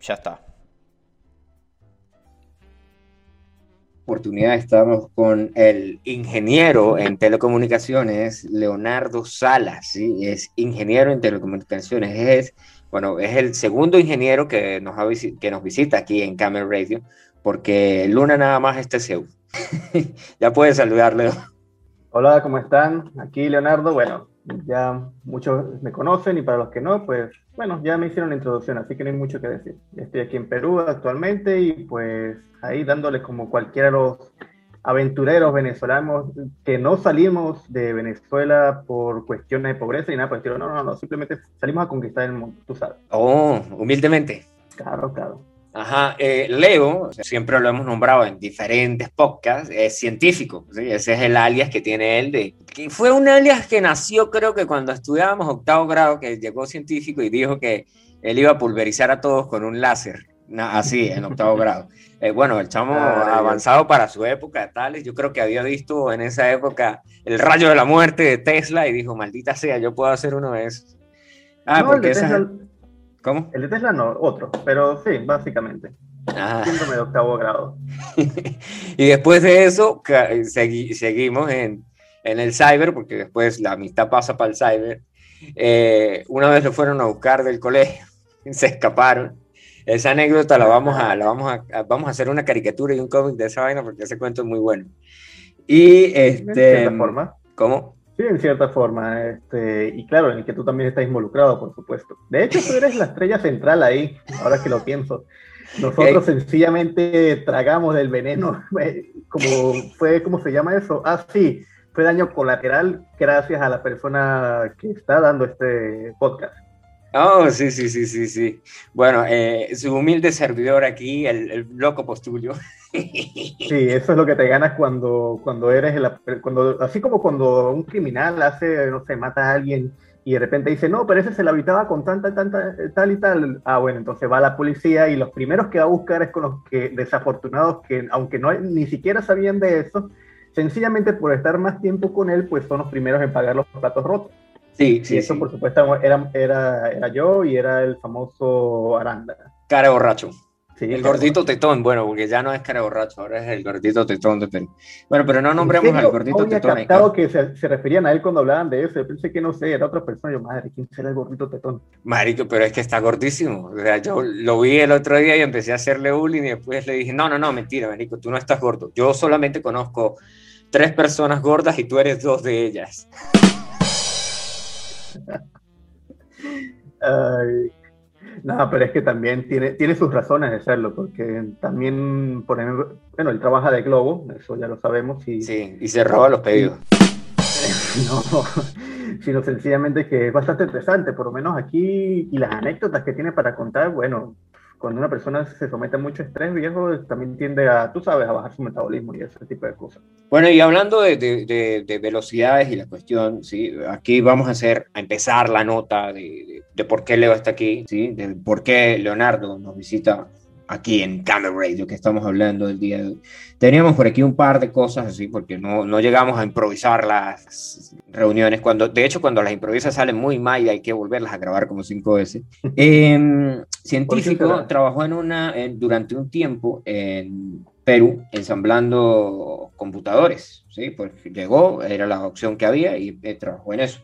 ya está. Oportunidad, estamos con el ingeniero en telecomunicaciones, Leonardo Salas, ¿sí? Es ingeniero en telecomunicaciones, es, bueno, es el segundo ingeniero que nos, que nos visita aquí en Camel Radio, porque Luna nada más este SEU. ya puedes saludarle. Hola, ¿cómo están? Aquí Leonardo, bueno, ya muchos me conocen y para los que no, pues bueno, ya me hicieron la introducción, así que no hay mucho que decir. Estoy aquí en Perú actualmente y pues ahí dándole como cualquiera de los aventureros venezolanos que no salimos de Venezuela por cuestiones de pobreza y nada el No, no, no, simplemente salimos a conquistar el mundo, tú sabes. Oh, humildemente. Claro, claro. Ajá, eh, Leo, siempre lo hemos nombrado en diferentes podcasts, es científico, ¿sí? ese es el alias que tiene él de... Que fue un alias que nació creo que cuando estudiábamos octavo grado, que llegó científico y dijo que él iba a pulverizar a todos con un láser, así, en octavo grado. Eh, bueno, el chamo avanzado para su época, tales, yo creo que había visto en esa época el rayo de la muerte de Tesla y dijo, maldita sea, yo puedo hacer uno de esos. Ah, porque esa... ¿Cómo? El de Tesla no, otro, pero sí, básicamente. Ah. Síndrome de octavo grado. y después de eso, seguimos en, en, el cyber, porque después la amistad pasa para el cyber. Eh, una vez lo fueron a buscar del colegio, se escaparon. Esa anécdota la vamos a, la vamos a, vamos a hacer una caricatura y un cómic de esa vaina porque ese cuento es muy bueno. Y este. ¿De forma? ¿Cómo? Sí, en cierta forma. Este, y claro, en el que tú también estás involucrado, por supuesto. De hecho, tú eres la estrella central ahí, ahora que lo pienso. Nosotros sencillamente tragamos del veneno, como fue, ¿cómo se llama eso? Ah, sí, fue daño colateral gracias a la persona que está dando este podcast. Oh, sí, sí, sí, sí, sí. Bueno, eh, su humilde servidor aquí, el, loco postulio. Sí, eso es lo que te ganas cuando, cuando eres, el, cuando, así como cuando un criminal hace, no sé, mata a alguien y de repente dice, no, pero ese se la habitaba con tanta, tanta, tal y tal. Ah, bueno, entonces va la policía y los primeros que va a buscar es con los que, desafortunados que, aunque no ni siquiera sabían de eso, sencillamente por estar más tiempo con él, pues son los primeros en pagar los platos rotos. Sí, sí. Y eso, por supuesto, era, era, era yo y era el famoso Aranda. Cara borracho. Sí, el gordito tetón, bueno, porque ya no es cara borracho, ahora es el gordito tetón. Bueno, pero no nombremos al gordito tetón. Captado que se, se, referían a él cuando hablaban de eso. Yo pensé que no sé, era otra persona. Yo, madre, ¿quién será el gordito tetón? Marico, pero es que está gordísimo. O sea, yo lo vi el otro día y empecé a hacerle bullying y después le dije, no, no, no, mentira, Marico, tú no estás gordo. Yo solamente conozco tres personas gordas y tú eres dos de ellas. No, pero es que también tiene, tiene sus razones de serlo, porque también, por ejemplo, bueno, él trabaja de Globo, eso ya lo sabemos. Y, sí, y se roba los pedidos. no, sino sencillamente que es bastante interesante, por lo menos aquí, y las anécdotas que tiene para contar, bueno, cuando una persona se somete a mucho estrés, viejo, también tiende a, tú sabes, a bajar su metabolismo y ese tipo de cosas. Bueno, y hablando de, de, de, velocidades y la cuestión, ¿sí? aquí vamos a hacer, a empezar la nota de, por qué Leo está aquí, ¿sí? de por qué Leonardo nos visita aquí en Camel Radio, que estamos hablando del día de hoy. Teníamos por aquí un par de cosas así, porque no, no llegamos a improvisar las reuniones. Cuando, de hecho, cuando las improvisas salen muy mal y hay que volverlas a grabar como cinco veces. Eh, científico, trabajó en una, durante un tiempo en Perú ensamblando computadores. ¿sí? Pues llegó, era la opción que había y eh, trabajó en eso.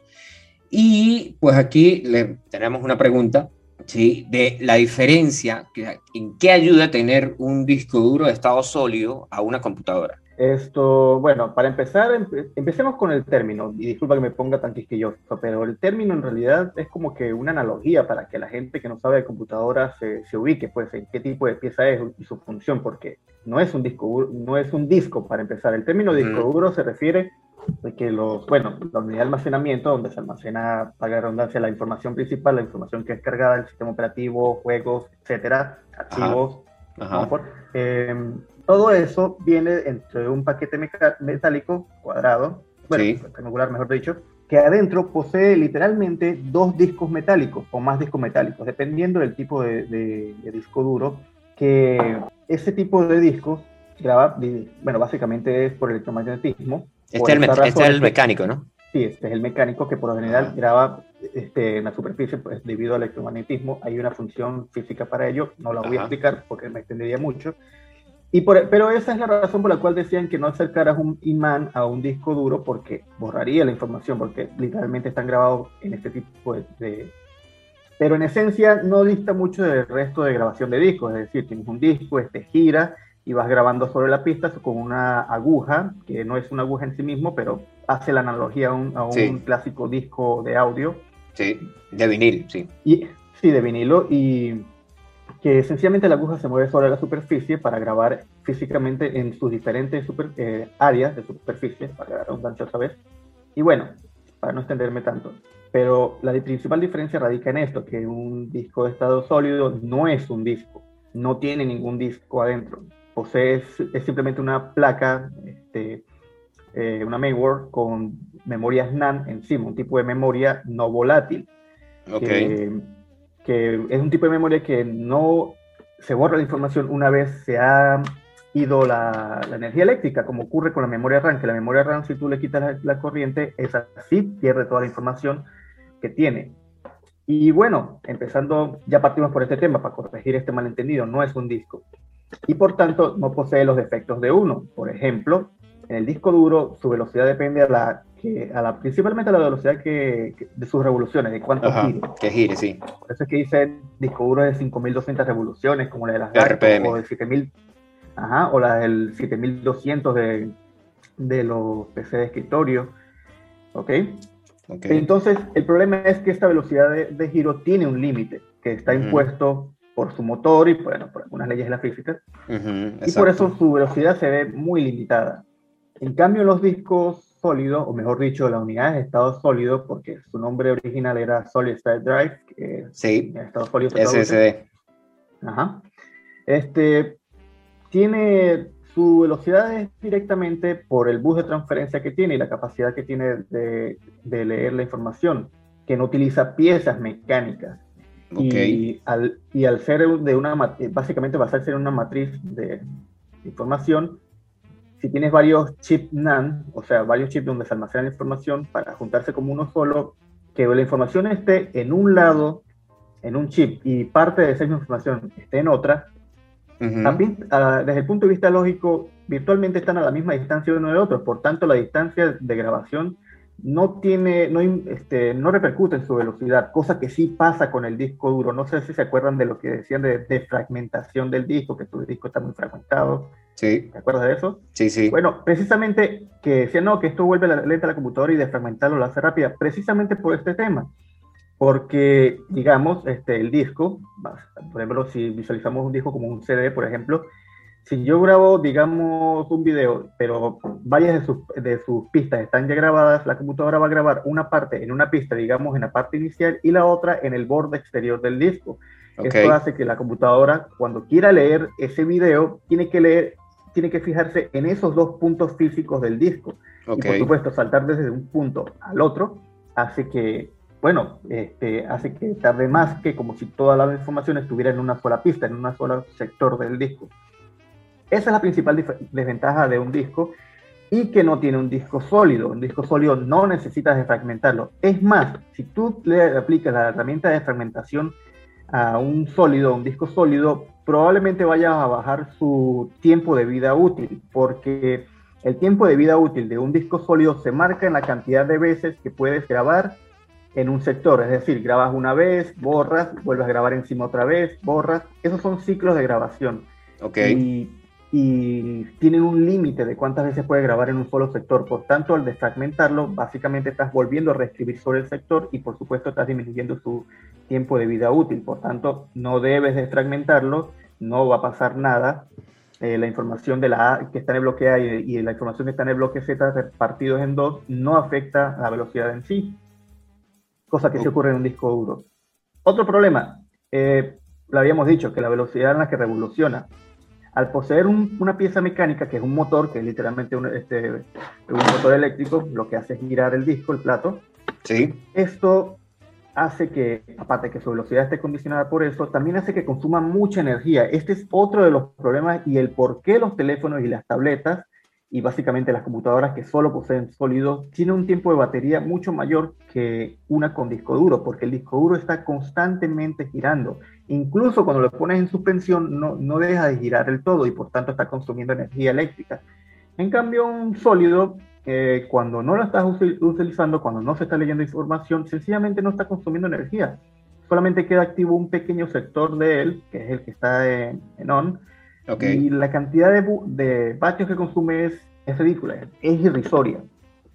Y pues aquí le tenemos una pregunta ¿sí? de la diferencia, en qué ayuda tener un disco duro de estado sólido a una computadora. Esto, bueno, para empezar, empecemos con el término, y disculpa que me ponga tan quisquilloso, pero el término en realidad es como que una analogía para que la gente que no sabe de computadora se, se ubique, pues, en qué tipo de pieza es y su función, porque no es un disco, no es un disco para empezar. El término disco duro se refiere de que los, bueno, la unidad de almacenamiento donde se almacena, para redundancia, la información principal, la información que es cargada del sistema operativo, juegos, etcétera, archivos, em, todo eso viene entre un paquete metálico cuadrado, bueno, rectangular mejor dicho, que adentro posee literalmente dos discos metálicos o más discos metálicos, dependiendo del tipo de, disco duro, que ese tipo de discos graba, bueno, básicamente es por electromagnetismo, este, es el, este es el, mecánico, ¿no? Sí, este es el mecánico que por lo general graba este, en la superficie, pues debido al electromagnetismo hay una función física para ello, no la voy a explicar porque me extendería mucho. Y por, pero esa es la razón por la cual decían que no acercaras un imán a un disco duro porque borraría la información, porque literalmente están grabados en este tipo de... Pero en esencia no dista mucho del resto de grabación de discos, es decir, tienes un disco, este gira y vas grabando sobre la pista con una aguja, que no es una aguja en sí mismo, pero hace la analogía a un, a un clásico disco de audio. Sí, de vinil, sí. Y, sí, de vinilo, y que sencillamente la aguja se mueve sobre la superficie para grabar físicamente en sus diferentes super, eh, áreas de superficie, para dar un gancho otra vez. Y bueno, para no extenderme tanto, pero la principal diferencia radica en esto, que un disco de estado sólido no es un disco, no tiene ningún disco adentro posee es, simplemente una placa, este, eh, una mainboard con memorias NAND encima, un tipo de memoria no volátil. Okay. Que, es un tipo de memoria que no se borra la información una vez se ha ido la, energía eléctrica, como ocurre con la memoria RAM, que la memoria RAM, si tú le quitas la, la corriente, es así, pierde toda la información que tiene. Y bueno, empezando, ya partimos por este tema para corregir este malentendido, no es un disco y por tanto no posee los defectos de uno. Por ejemplo, en el disco duro su velocidad depende a la, que, a la principalmente a la velocidad que, de sus revoluciones, de cuánto gire. Que gire, sí. Por eso es que dice disco duro de 5200 revoluciones, como la de las RPM. o de 7000, ajá, o la del 7200 de, de los PC de escritorio. ¿Ok? Okay. Entonces, el problema es que esta velocidad de, giro tiene un límite que está impuesto por su motor y bueno, por algunas leyes de la física. y por eso su velocidad se ve muy limitada. En cambio, los discos sólidos, o mejor dicho, las unidades de estado sólido, porque su nombre original era Solid State Drive, que sí, estado sólido SSD. Ajá. Este, tiene su velocidad es directamente por el bus de transferencia que tiene y la capacidad que tiene de, de leer la información, que no utiliza piezas mecánicas. Y, al, y al ser de una, básicamente basarse en una matriz de información, si tienes varios chips NAND, o sea, varios chips donde se almacena la información para juntarse como uno solo, que la información esté en un lado, en un chip, y parte de esa misma información esté en otra, desde el punto de vista lógico, virtualmente están a la misma distancia uno de otro, por tanto la distancia de grabación no tiene, no, este, no repercute en su velocidad, cosa que sí pasa con el disco duro. No sé si se acuerdan de lo que decían de, fragmentación del disco, que tu disco está muy fragmentado. Sí. ¿Te acuerdas de eso? Sí, sí. Bueno, precisamente que decían, no, que esto vuelve la, lenta a la computadora y desfragmentarlo lo hace rápida, precisamente por este tema. Porque, digamos, este, el disco, por ejemplo, si visualizamos un disco como un CD, por ejemplo, si yo grabo, digamos, un video, pero varias de sus, de sus pistas están ya grabadas, la computadora va a grabar una parte en una pista, digamos, en la parte inicial y la otra en el borde exterior del disco. Esto hace que la computadora, cuando quiera leer ese video, tiene que leer, tiene que fijarse en esos dos puntos físicos del disco. Y por supuesto, saltar desde un punto al otro hace que, bueno, este, hace que tarde más que como si toda la información estuviera en una sola pista, en un solo sector del disco. Esa es la principal desventaja de un disco y que no tiene un disco sólido. Un disco sólido no necesitas desfragmentarlo. Es más, si tú le aplicas la herramienta de fragmentación a un sólido, un disco sólido, probablemente vayas a bajar su tiempo de vida útil, porque el tiempo de vida útil de un disco sólido se marca en la cantidad de veces que puedes grabar en un sector, es decir, grabas una vez, borras, vuelves a grabar encima otra vez, borras, esos son ciclos de grabación. Okay y tienen un límite de cuántas veces puede grabar en un solo sector. Por tanto, al desfragmentarlo, básicamente estás volviendo a reescribir sobre el sector y por supuesto estás disminuyendo su tiempo de vida útil. Por tanto, no debes desfragmentarlo, no va a pasar nada. Eh, la información de la A que está en el bloque A y, la información que está en el bloque Z repartidos en dos no afecta a la velocidad en sí, cosa que se ocurre en un disco duro. Otro problema, eh, lo habíamos dicho, que la velocidad en la que revoluciona al poseer una pieza mecánica, que es un motor, que es literalmente un, este, un motor eléctrico, lo que hace es girar el disco, el plato. Sí. Esto hace que, aparte de que su velocidad esté condicionada por eso, también hace que consuma mucha energía. Este es otro de los problemas y el por qué los teléfonos y las tabletas y básicamente las computadoras que solo poseen sólidos tienen un tiempo de batería mucho mayor que una con disco duro, porque el disco duro está constantemente girando. Incluso cuando lo pones en suspensión no, no deja de girar el todo y por tanto está consumiendo energía eléctrica. En cambio, un sólido, eh, cuando no lo estás utilizando, cuando no se está leyendo información, sencillamente no está consumiendo energía. Solamente queda activo un pequeño sector de él, que es el que está en on, y la cantidad de, de vatios que consume es, es ridícula, es irrisoria.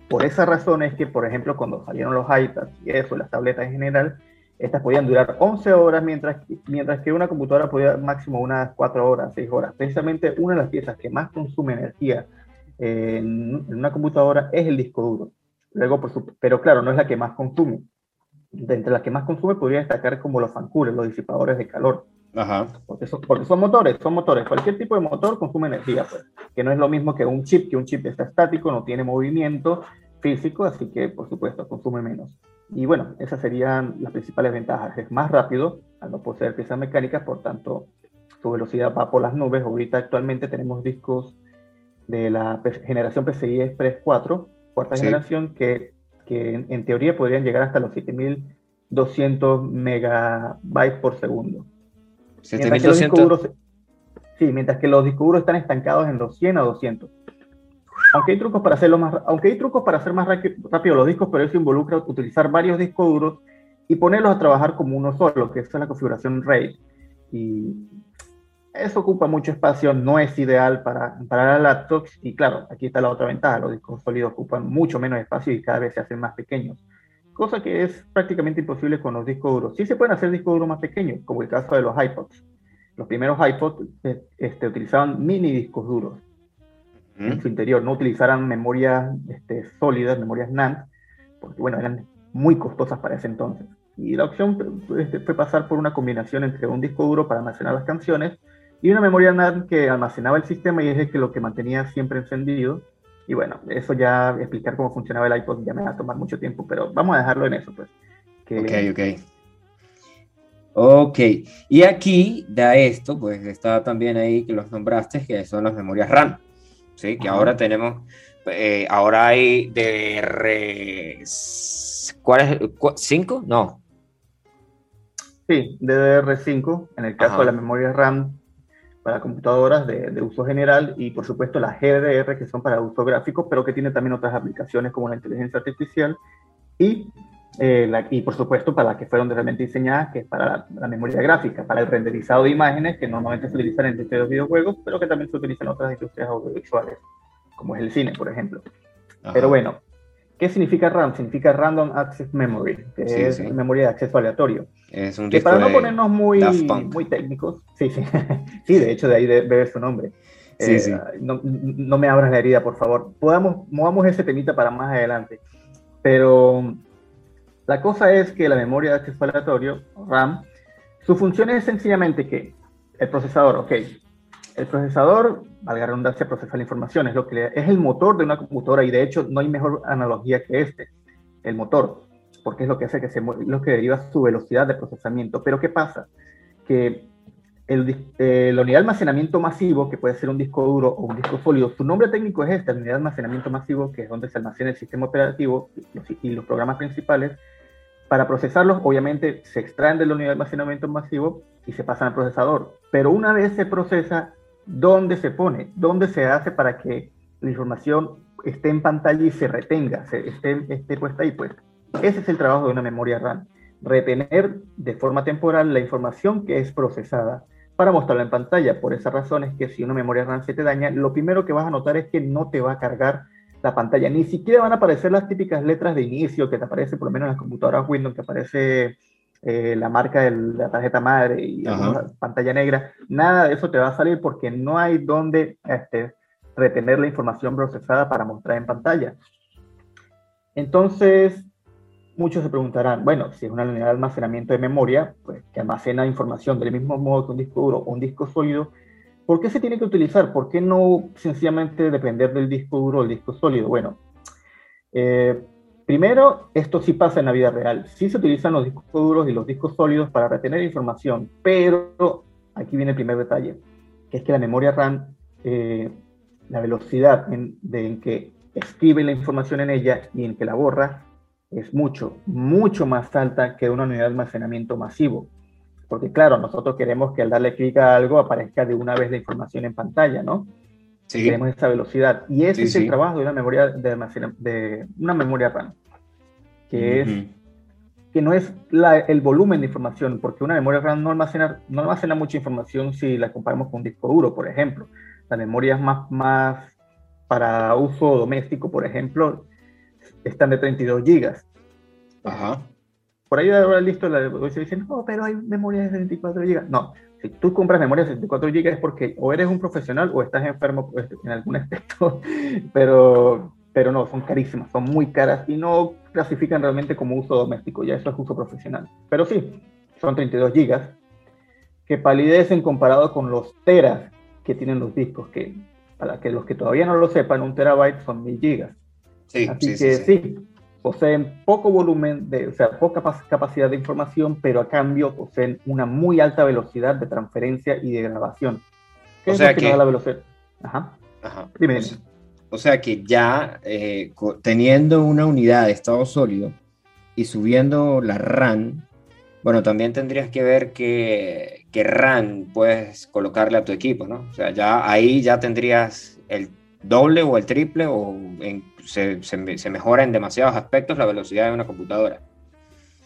Por esa razón es que, por ejemplo, cuando salieron los iPads y eso, las tabletas en general, estas podían durar 11 horas, mientras, mientras que una computadora podía máximo unas 4 horas, 6 horas. Precisamente una de las piezas que más consume energía en, una computadora es el disco duro. Luego, por su, pero claro, no es la que más consume. De entre las que más consume podría destacar como los fancures, los disipadores de calor. Ajá. Porque, son, porque son motores, son motores. Cualquier tipo de motor consume energía, pues. Que no es lo mismo que un chip, que un chip está estático, no tiene movimiento físico, así que por supuesto consume menos. Y bueno, esas serían las principales ventajas. Es más rápido al no poseer piezas mecánicas, por tanto su velocidad va por las nubes. Ahorita actualmente tenemos discos de la generación PCI Express 4, cuarta generación, que, que en, en, teoría podrían llegar hasta los 7200 megabytes por segundo. Mientras que, sí, mientras que los discos duros están estancados en los 100 o 200. Aunque hay trucos para hacerlo más, aunque hay trucos para hacer más rápido los discos, pero eso involucra utilizar varios discos duros y ponerlos a trabajar como uno solo, que esa es la configuración RAID. Y eso ocupa mucho espacio, no es ideal para, para laptops. Y claro, aquí está la otra ventaja, los discos sólidos ocupan mucho menos espacio y cada vez se hacen más pequeños cosa que es prácticamente imposible con los discos duros. Sí se pueden hacer discos duros más pequeños, como el caso de los iPods. Los primeros iPods eh, este, utilizaban mini discos duros en su interior, no utilizaran memorias este, sólidas, memorias NAND, porque bueno, eran muy costosas para ese entonces. Y la opción este, fue pasar por una combinación entre un disco duro para almacenar las canciones y una memoria NAND que almacenaba el sistema y es el que lo que mantenía siempre encendido y bueno, eso ya explicar cómo funcionaba el iPod ya me va a tomar mucho tiempo, pero vamos a dejarlo en eso, pues. Ok, ok. Ok, y aquí da esto, pues está también ahí que los nombraste, que son las memorias RAM, ¿sí? Que ahora tenemos, eh, ahora hay DDR... ¿Cuál es? ¿5? No. Sí, DDR5, en el caso de la memoria RAM para computadoras de, uso general y por supuesto las GDR que son para uso gráfico, pero que tiene también otras aplicaciones como la inteligencia artificial y, eh, la, y por supuesto para las que fueron realmente diseñadas, que es para la, memoria gráfica, para el renderizado de imágenes que normalmente se utilizan en de videojuegos, pero que también se utilizan en otras industrias audiovisuales, como es el cine, por ejemplo. Pero bueno, ¿Qué significa RAM? Significa Random Access Memory, que es memoria de acceso aleatorio. Es un que para no ponernos muy, muy técnicos, sí, sí, sí, de hecho de ahí debe su nombre. Sí, eh, no, no, me abras la herida, por favor. Podamos, movamos ese temita para más adelante. Pero la cosa es que la memoria de acceso aleatorio, RAM, su función es sencillamente que el procesador, ok, el procesador, valga la redundancia, procesa la información, es, lo que es el motor de una computadora y de hecho no hay mejor analogía que este, el motor, porque es lo que hace que se lo que deriva su velocidad de procesamiento. Pero ¿qué pasa? Que el, eh, la unidad de almacenamiento masivo, que puede ser un disco duro o un disco sólido, su nombre técnico es esta, unidad de almacenamiento masivo, que es donde se almacena el sistema operativo y los programas principales, para procesarlos, obviamente, se extraen de la unidad de almacenamiento masivo y se pasan al procesador. Pero una vez se procesa, dónde se pone, dónde se hace para que la información esté en pantalla y se retenga, se, esté, puesta ahí. Pues ese es el trabajo de una memoria RAM, retener de forma temporal la información que es procesada para mostrarla en pantalla. Por esa razón es que si una memoria RAM se te daña, lo primero que vas a notar es que no te va a cargar la pantalla. Ni siquiera van a aparecer las típicas letras de inicio que te aparece por lo menos en las computadoras Windows, que aparece eh, la marca de la tarjeta madre y la pantalla negra, nada de eso te va a salir porque no hay donde este, retener la información procesada para mostrar en pantalla. Entonces, muchos se preguntarán, bueno, si es una unidad de almacenamiento de memoria, pues que almacena información del mismo modo que un disco duro o un disco sólido, ¿por qué se tiene que utilizar? ¿Por qué no sencillamente depender del disco duro o el disco sólido? Bueno, eh, Primero, esto sí pasa en la vida real. Sí se utilizan los discos duros y los discos sólidos para retener información, pero aquí viene el primer detalle, que es que la memoria RAM, eh, la velocidad de, en que escribe la información en ella y en que la borra es mucho, mucho más alta que una unidad de almacenamiento masivo. Porque claro, nosotros queremos que al darle clic a algo aparezca de una vez la información en pantalla, ¿no? Sí. Queremos esa velocidad. Y ese es el trabajo de una memoria de, de una memoria RAM, que es que no es el volumen de información, porque una memoria RAM no almacena, no almacena mucha información si la comparamos con un disco duro, por ejemplo. Las memorias más, más para uso doméstico, por ejemplo, están de 32 gigas. Ajá. Por ahí ahora listo la se dicen, no, pero hay memorias de 24 gigas. No, si tú compras memorias de 24 gigas es porque o eres un profesional o estás enfermo pues, en algún aspecto, pero pero no, son carísimas, son muy caras y no clasifican realmente como uso doméstico, ya eso es uso profesional. Pero sí, son 32 gigas que palidecen comparado con los teras que tienen los discos, que para que los que todavía no lo sepan, un terabyte son 1000 gigas. Sí, Así que sí, poseen poco volumen, de, o sea, poca capacidad de información, pero a cambio poseen una muy alta velocidad de transferencia y de grabación. ¿Qué o sea que, la velocidad? Ajá. Ajá. Dime, dime. O sea que ya eh, teniendo una unidad de estado sólido y subiendo la RAM, bueno, también tendrías que ver qué, RAM puedes colocarle a tu equipo, ¿no? O sea, ya ahí ya tendrías el doble o el triple o se, se, mejora en demasiados aspectos la velocidad de una computadora.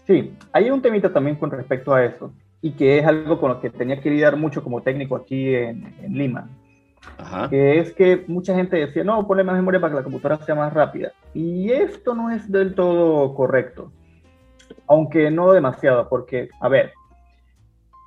Sí, hay un temita también con respecto a eso y que es algo con lo que tenía que lidiar mucho como técnico aquí en, en Lima que es que mucha gente decía, no, ponle más memoria para que la computadora sea más rápida. Y esto no es del todo correcto, aunque no demasiado, porque, a ver,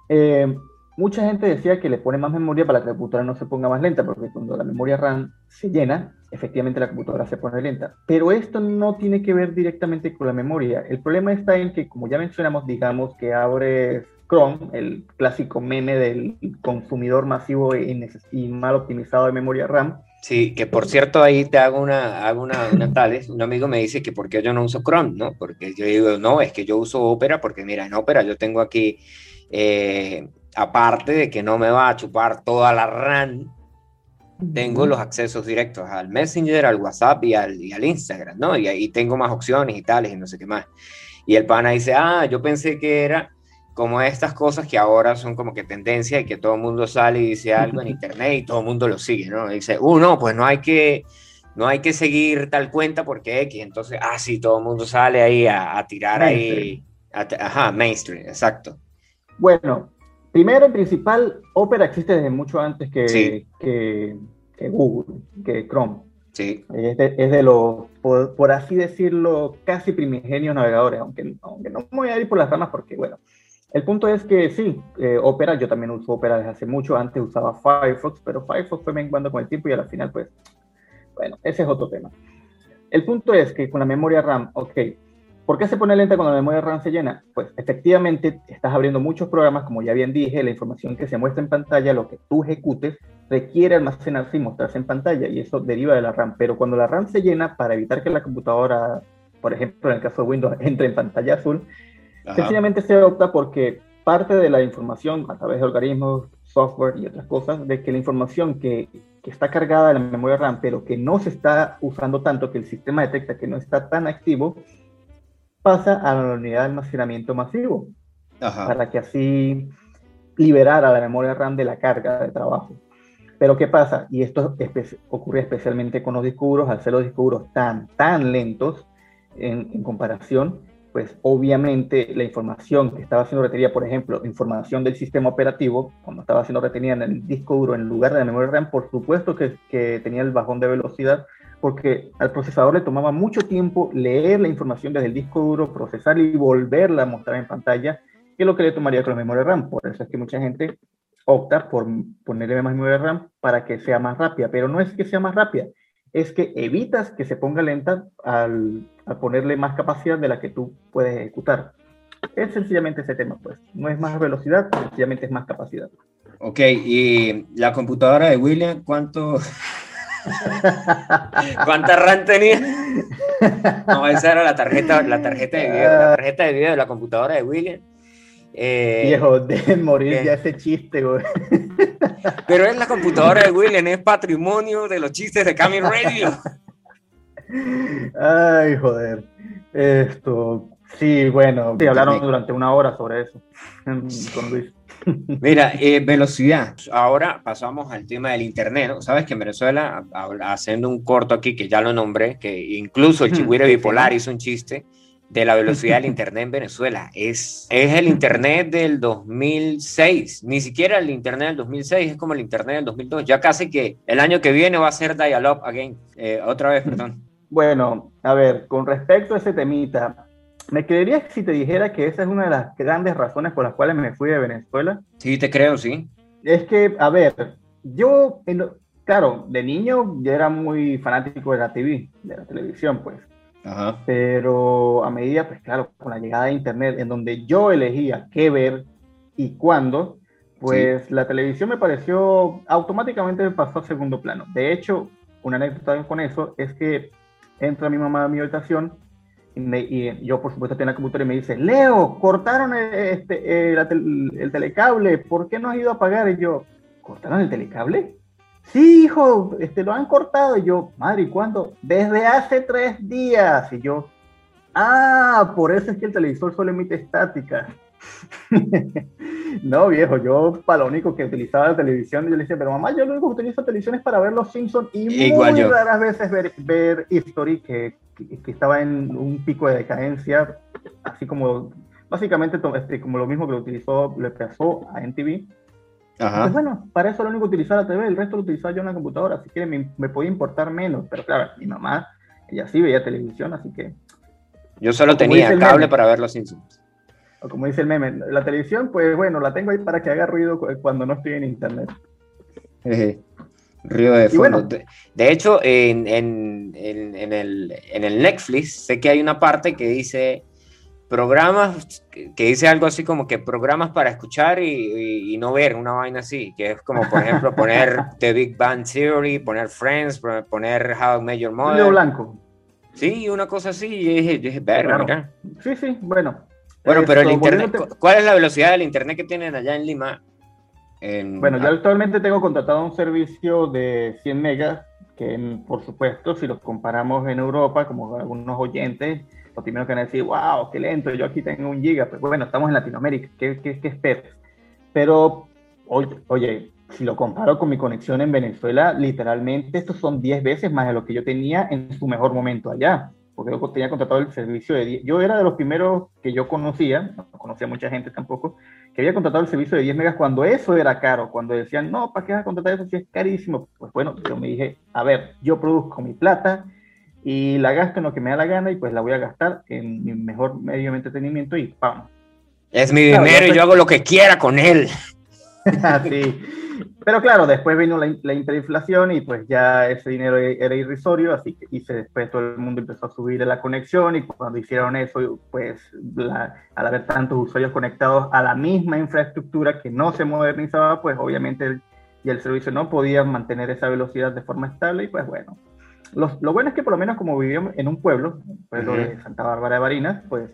eh, mucha gente decía que le pone más memoria para que la computadora no se ponga más lenta, porque cuando la memoria RAM se llena, efectivamente la computadora se pone lenta. Pero esto no tiene que ver directamente con la memoria. El problema está en que, como ya mencionamos, digamos que abres Chrome, el clásico meme del consumidor masivo y, mal optimizado de memoria RAM. Sí, que por cierto ahí te hago una, hago una, una tales, un amigo me dice que por qué yo no uso Chrome, ¿no? Porque yo digo, no, es que yo uso Opera porque mira, en Opera yo tengo aquí, eh, aparte de que no me va a chupar toda la RAM, tengo los accesos directos al Messenger, al WhatsApp y al, y al Instagram, ¿no? Y ahí tengo más opciones y tales y no sé qué más. Y el pana dice, ah, yo pensé que era como estas cosas que ahora son como que tendencia y que todo el mundo sale y dice algo en internet y todo el mundo lo sigue, ¿no? dice, uh, no, pues no hay que, no hay que seguir tal cuenta porque X, entonces, ah, sí, todo el mundo sale ahí a, tirar ahí, ajá, mainstream, exacto. Bueno, primero y principal, Opera existe desde mucho antes que, que, Google, que Chrome. Sí. Es de, es de los, por, así decirlo, casi primigenios navegadores, aunque, aunque no me voy a ir por las ramas porque, bueno, el punto es que sí, eh, Opera, yo también uso Opera desde hace mucho, antes usaba Firefox, pero Firefox fue menguando con el tiempo y al final, pues, bueno, ese es otro tema. El punto es que con la memoria RAM, ok, ¿por qué se pone lenta cuando la memoria RAM se llena? Pues efectivamente estás abriendo muchos programas, como ya bien dije, la información que se muestra en pantalla, lo que tú ejecutes, requiere almacenarse y mostrarse en pantalla y eso deriva de la RAM. Pero cuando la RAM se llena, para evitar que la computadora, por ejemplo, en el caso de Windows, entre en pantalla azul, Sencillamente se opta porque parte de la información a través de algoritmos, software y otras cosas, de que la información que, que, está cargada en la memoria RAM, pero que no se está usando tanto, que el sistema detecta que no está tan activo, pasa a la unidad de almacenamiento masivo, para que así liberar a la memoria RAM de la carga de trabajo. Pero ¿qué pasa? Y esto ocurre especialmente con los discos al ser los discos tan, tan lentos en, en comparación, pues obviamente la información que estaba siendo retenida, por ejemplo, información del sistema operativo, cuando estaba siendo retenida en el disco duro en lugar de la memoria RAM, por supuesto que, que tenía el bajón de velocidad, porque al procesador le tomaba mucho tiempo leer la información desde el disco duro, procesar y volverla a mostrar en pantalla, que es lo que le tomaría con la memoria RAM. Por eso es que mucha gente opta por ponerle más memoria RAM para que sea más rápida, pero no es que sea más rápida, es que evitas que se ponga lenta al, ponerle más capacidad de la que tú puedes ejecutar. Es sencillamente ese tema, pues. No es más velocidad, sencillamente es más capacidad. Ok, y la computadora de William, ¿cuánto... ¿Cuánta RAM tenía? No, esa era la tarjeta, la tarjeta de video, la tarjeta de video de la computadora de William. Eh, Viejo, dejen morir ya ese chiste, güey. Pero es la computadora de William, es patrimonio de los chistes de Camille Radio. Ay, joder. Esto, sí, bueno, sí, hablaron durante una hora sobre eso con Luis. Mira, eh, velocidad. Ahora pasamos al tema del Internet. Sabes que en Venezuela, haciendo un corto aquí, que ya lo nombré, que incluso el chigüire bipolar hizo un chiste de la velocidad del Internet en Venezuela. Es, es el Internet del 2006, ni siquiera el Internet del 2006, es como el Internet del 2002. Ya casi que el año que viene va a ser dial-up again. Eh, otra vez, perdón. Bueno, a ver, con respecto a ese temita, ¿Me creerías si te dijera que esa es una de las grandes razones por las cuales me fui de Venezuela? Sí, te creo, sí. Es que, a ver, yo, claro, de niño yo era muy fanático de la TV, de la televisión, pues. Ajá. Pero a medida, pues claro, con la llegada de Internet, en donde yo elegía qué ver y cuándo, pues la televisión me pareció, automáticamente pasó a segundo plano. De hecho, una anécdota con eso es que entra mi mamá a mi habitación y, yo, por supuesto, tenía la computadora y me dice, Leo, cortaron el, este, el, telecable, ¿por qué no has ido a pagar? Y yo, ¿cortaron el telecable? Sí, hijo, este, lo han cortado. Y yo, madre, ¿y cuándo? Desde hace tres días. Y yo, ah, por eso es que el televisor solo emite estática. no, viejo, yo para lo único que utilizaba la televisión, yo le decía, pero mamá, yo lo único que utilizo televisión es para ver Los Simpsons y muy raras veces ver, ver History, que, que, estaba en un pico de decadencia, así como, básicamente este, como lo mismo que lo utilizó, le pasó a NTV. Ajá. Pues bueno, para eso lo único que utilizaba la TV, el resto lo utilizaba yo en la computadora, así que me, me podía importar menos, pero claro, mi mamá, ella sí veía televisión, así que... Yo solo tenía cable para ver Los Simpsons o como dice el meme, la televisión, pues bueno, la tengo ahí para que haga ruido cuando no estoy en internet. Río de fondo. de, hecho, en, en, en, el, en el Netflix sé que hay una parte que dice programas, que, dice algo así como que programas para escuchar y, y, no ver, una vaina así, que es como, por ejemplo, poner The Big Bang Theory, poner Friends, poner How Major Mother. blanco. Sí, una cosa así, y dije, dije Sí, sí, bueno, bueno, pero el internet, ¿cuál es la velocidad del internet que tienen allá en Lima? Bueno, yo actualmente tengo contratado un servicio de 100 megas, que por supuesto, si los comparamos en Europa, como algunos oyentes, lo primero que van a decir, wow, qué lento, yo aquí tengo un giga, pues bueno, estamos en Latinoamérica, ¿qué, qué, qué esperas? Pero, oye, oye, si lo comparo con mi conexión en Venezuela, literalmente estos son 10 veces más de lo que yo tenía en su mejor momento allá porque yo tenía contratado el servicio de 10, yo era de los primeros que yo conocía, no conocía mucha gente tampoco, que había contratado el servicio de 10 megas cuando eso era caro, cuando decían, no, ¿para qué vas a contratar eso si es carísimo? Pues bueno, yo me dije, a ver, yo produzco mi plata y la gasto en lo que me da la gana y pues la voy a gastar en mi mejor medio de entretenimiento y ¡pam! Es mi dinero y yo hago lo que quiera con él. sí. Pero claro, después vino la, la, hiperinflación y pues ya ese dinero e-, era irrisorio, así que y después todo el mundo empezó a subir la conexión y cuando hicieron eso, pues al haber tantos usuarios conectados a la misma infraestructura que no se modernizaba, pues obviamente el, y el servicio no podía mantener esa velocidad de forma estable y pues bueno. lo bueno es que por lo menos como vivíamos en un pueblo, el pueblo de Santa Bárbara de Barinas, pues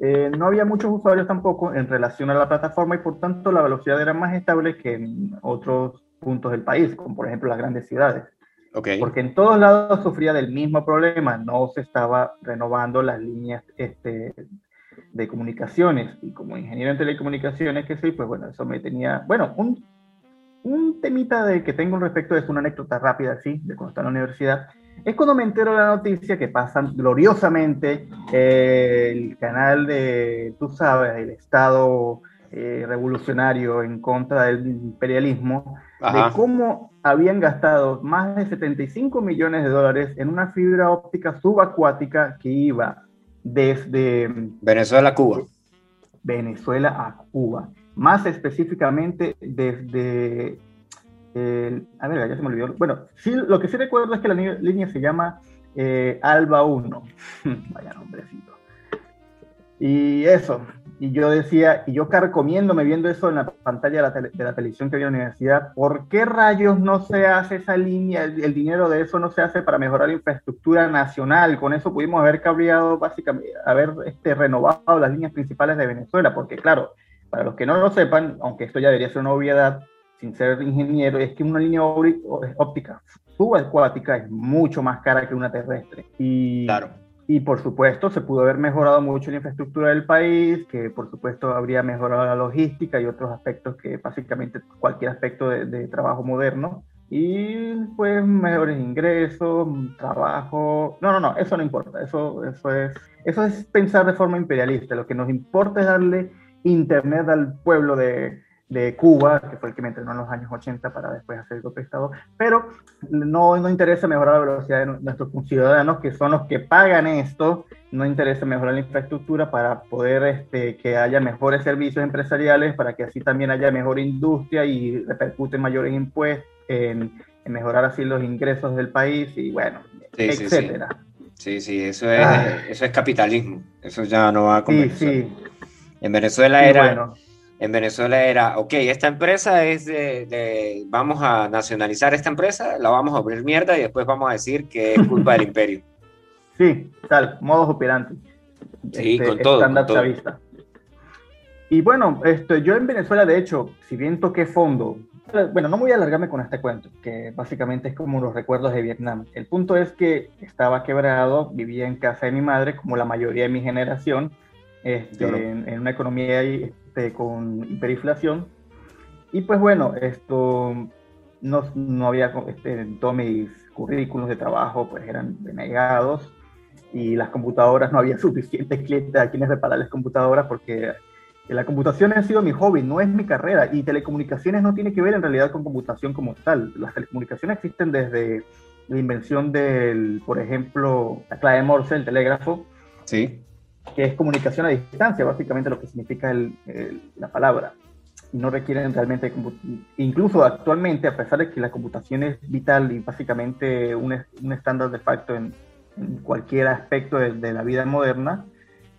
eh, no había muchos usuarios tampoco en relación a la plataforma y por tanto la velocidad era más estable que en otros puntos del país, como por ejemplo las grandes ciudades. Porque en todos lados sufría del mismo problema, no se estaba renovando las líneas este, de comunicaciones. Y como ingeniero en telecomunicaciones que soy, pues bueno, eso me tenía, bueno, un, un temita de que tengo respecto es una anécdota rápida, así, de cuando estaba en la universidad es cuando me entero de la noticia que pasan gloriosamente eh, el canal de, tú sabes, el Estado eh, revolucionario en contra del imperialismo, de cómo habían gastado más de 75 millones de dólares en una fibra óptica subacuática que iba desde Venezuela a Cuba. Venezuela a Cuba. Más específicamente desde a ver, ya se me olvidó. Bueno, sí, lo que sí recuerdo es que la línea se llama eh, Alba 1. Vaya nombrecito. Y eso, y yo decía, y yo carcomiéndome viendo eso en la pantalla de la, televisión que había en la universidad, ¿por qué rayos no se hace esa línea? El, dinero de eso no se hace para mejorar la infraestructura nacional. Con eso pudimos haber cableado, básicamente, haber este, renovado las líneas principales de Venezuela, porque claro, para los que no lo sepan, aunque esto ya debería ser una obviedad, sin ser ingeniero, es que una línea óptica subacuática es mucho más cara que una terrestre. Y, claro. y por supuesto, se pudo haber mejorado mucho la infraestructura del país, que por supuesto habría mejorado la logística y otros aspectos que básicamente cualquier aspecto de, de trabajo moderno y pues mejores ingresos, trabajo. No, no, no, eso no importa. Eso, eso, es, eso es pensar de forma imperialista. Lo que nos importa es darle internet al pueblo de, de Cuba, que fue el que me entrenó en los años 80 para después hacer el golpe de Estado, pero no, no interesa mejorar la velocidad de nuestros ciudadanos, que son los que pagan esto, no interesa mejorar la infraestructura para poder este, que haya mejores servicios empresariales, para que así también haya mejor industria y repercute mayores impuestos, en, mejorar así los ingresos del país y bueno, etcétera. Sí, sí, eso, es, eso es capitalismo, eso ya no va a convencer. En Venezuela era... en Venezuela era, ok, esta empresa es de, vamos a nacionalizar esta empresa, la vamos a abrir mierda y después vamos a decir que es culpa del imperio. Sí, tal, modos operantes. Sí, este, con todo. Con todo. Y bueno, esto, yo en Venezuela, de hecho, si bien toqué fondo, bueno, no voy a alargarme con este cuento, que básicamente es como los recuerdos de Vietnam. El punto es que estaba quebrado, vivía en casa de mi madre, como la mayoría de mi generación, este, en, una economía este, con hiperinflación. Y pues bueno, esto no, no había, este, todos mis currículos de trabajo pues eran denegados y las computadoras, no había suficientes clientes a quienes repararles computadoras porque la computación ha sido mi hobby, no es mi carrera, y telecomunicaciones no tiene que ver en realidad con computación como tal. Las telecomunicaciones existen desde la invención del, por ejemplo, la clave Morse, el telégrafo, sí. Que es comunicación a distancia, básicamente lo que significa la palabra. Y no requieren realmente, incluso actualmente, a pesar de que la computación es vital y básicamente un, estándar de facto en, cualquier aspecto de la vida moderna,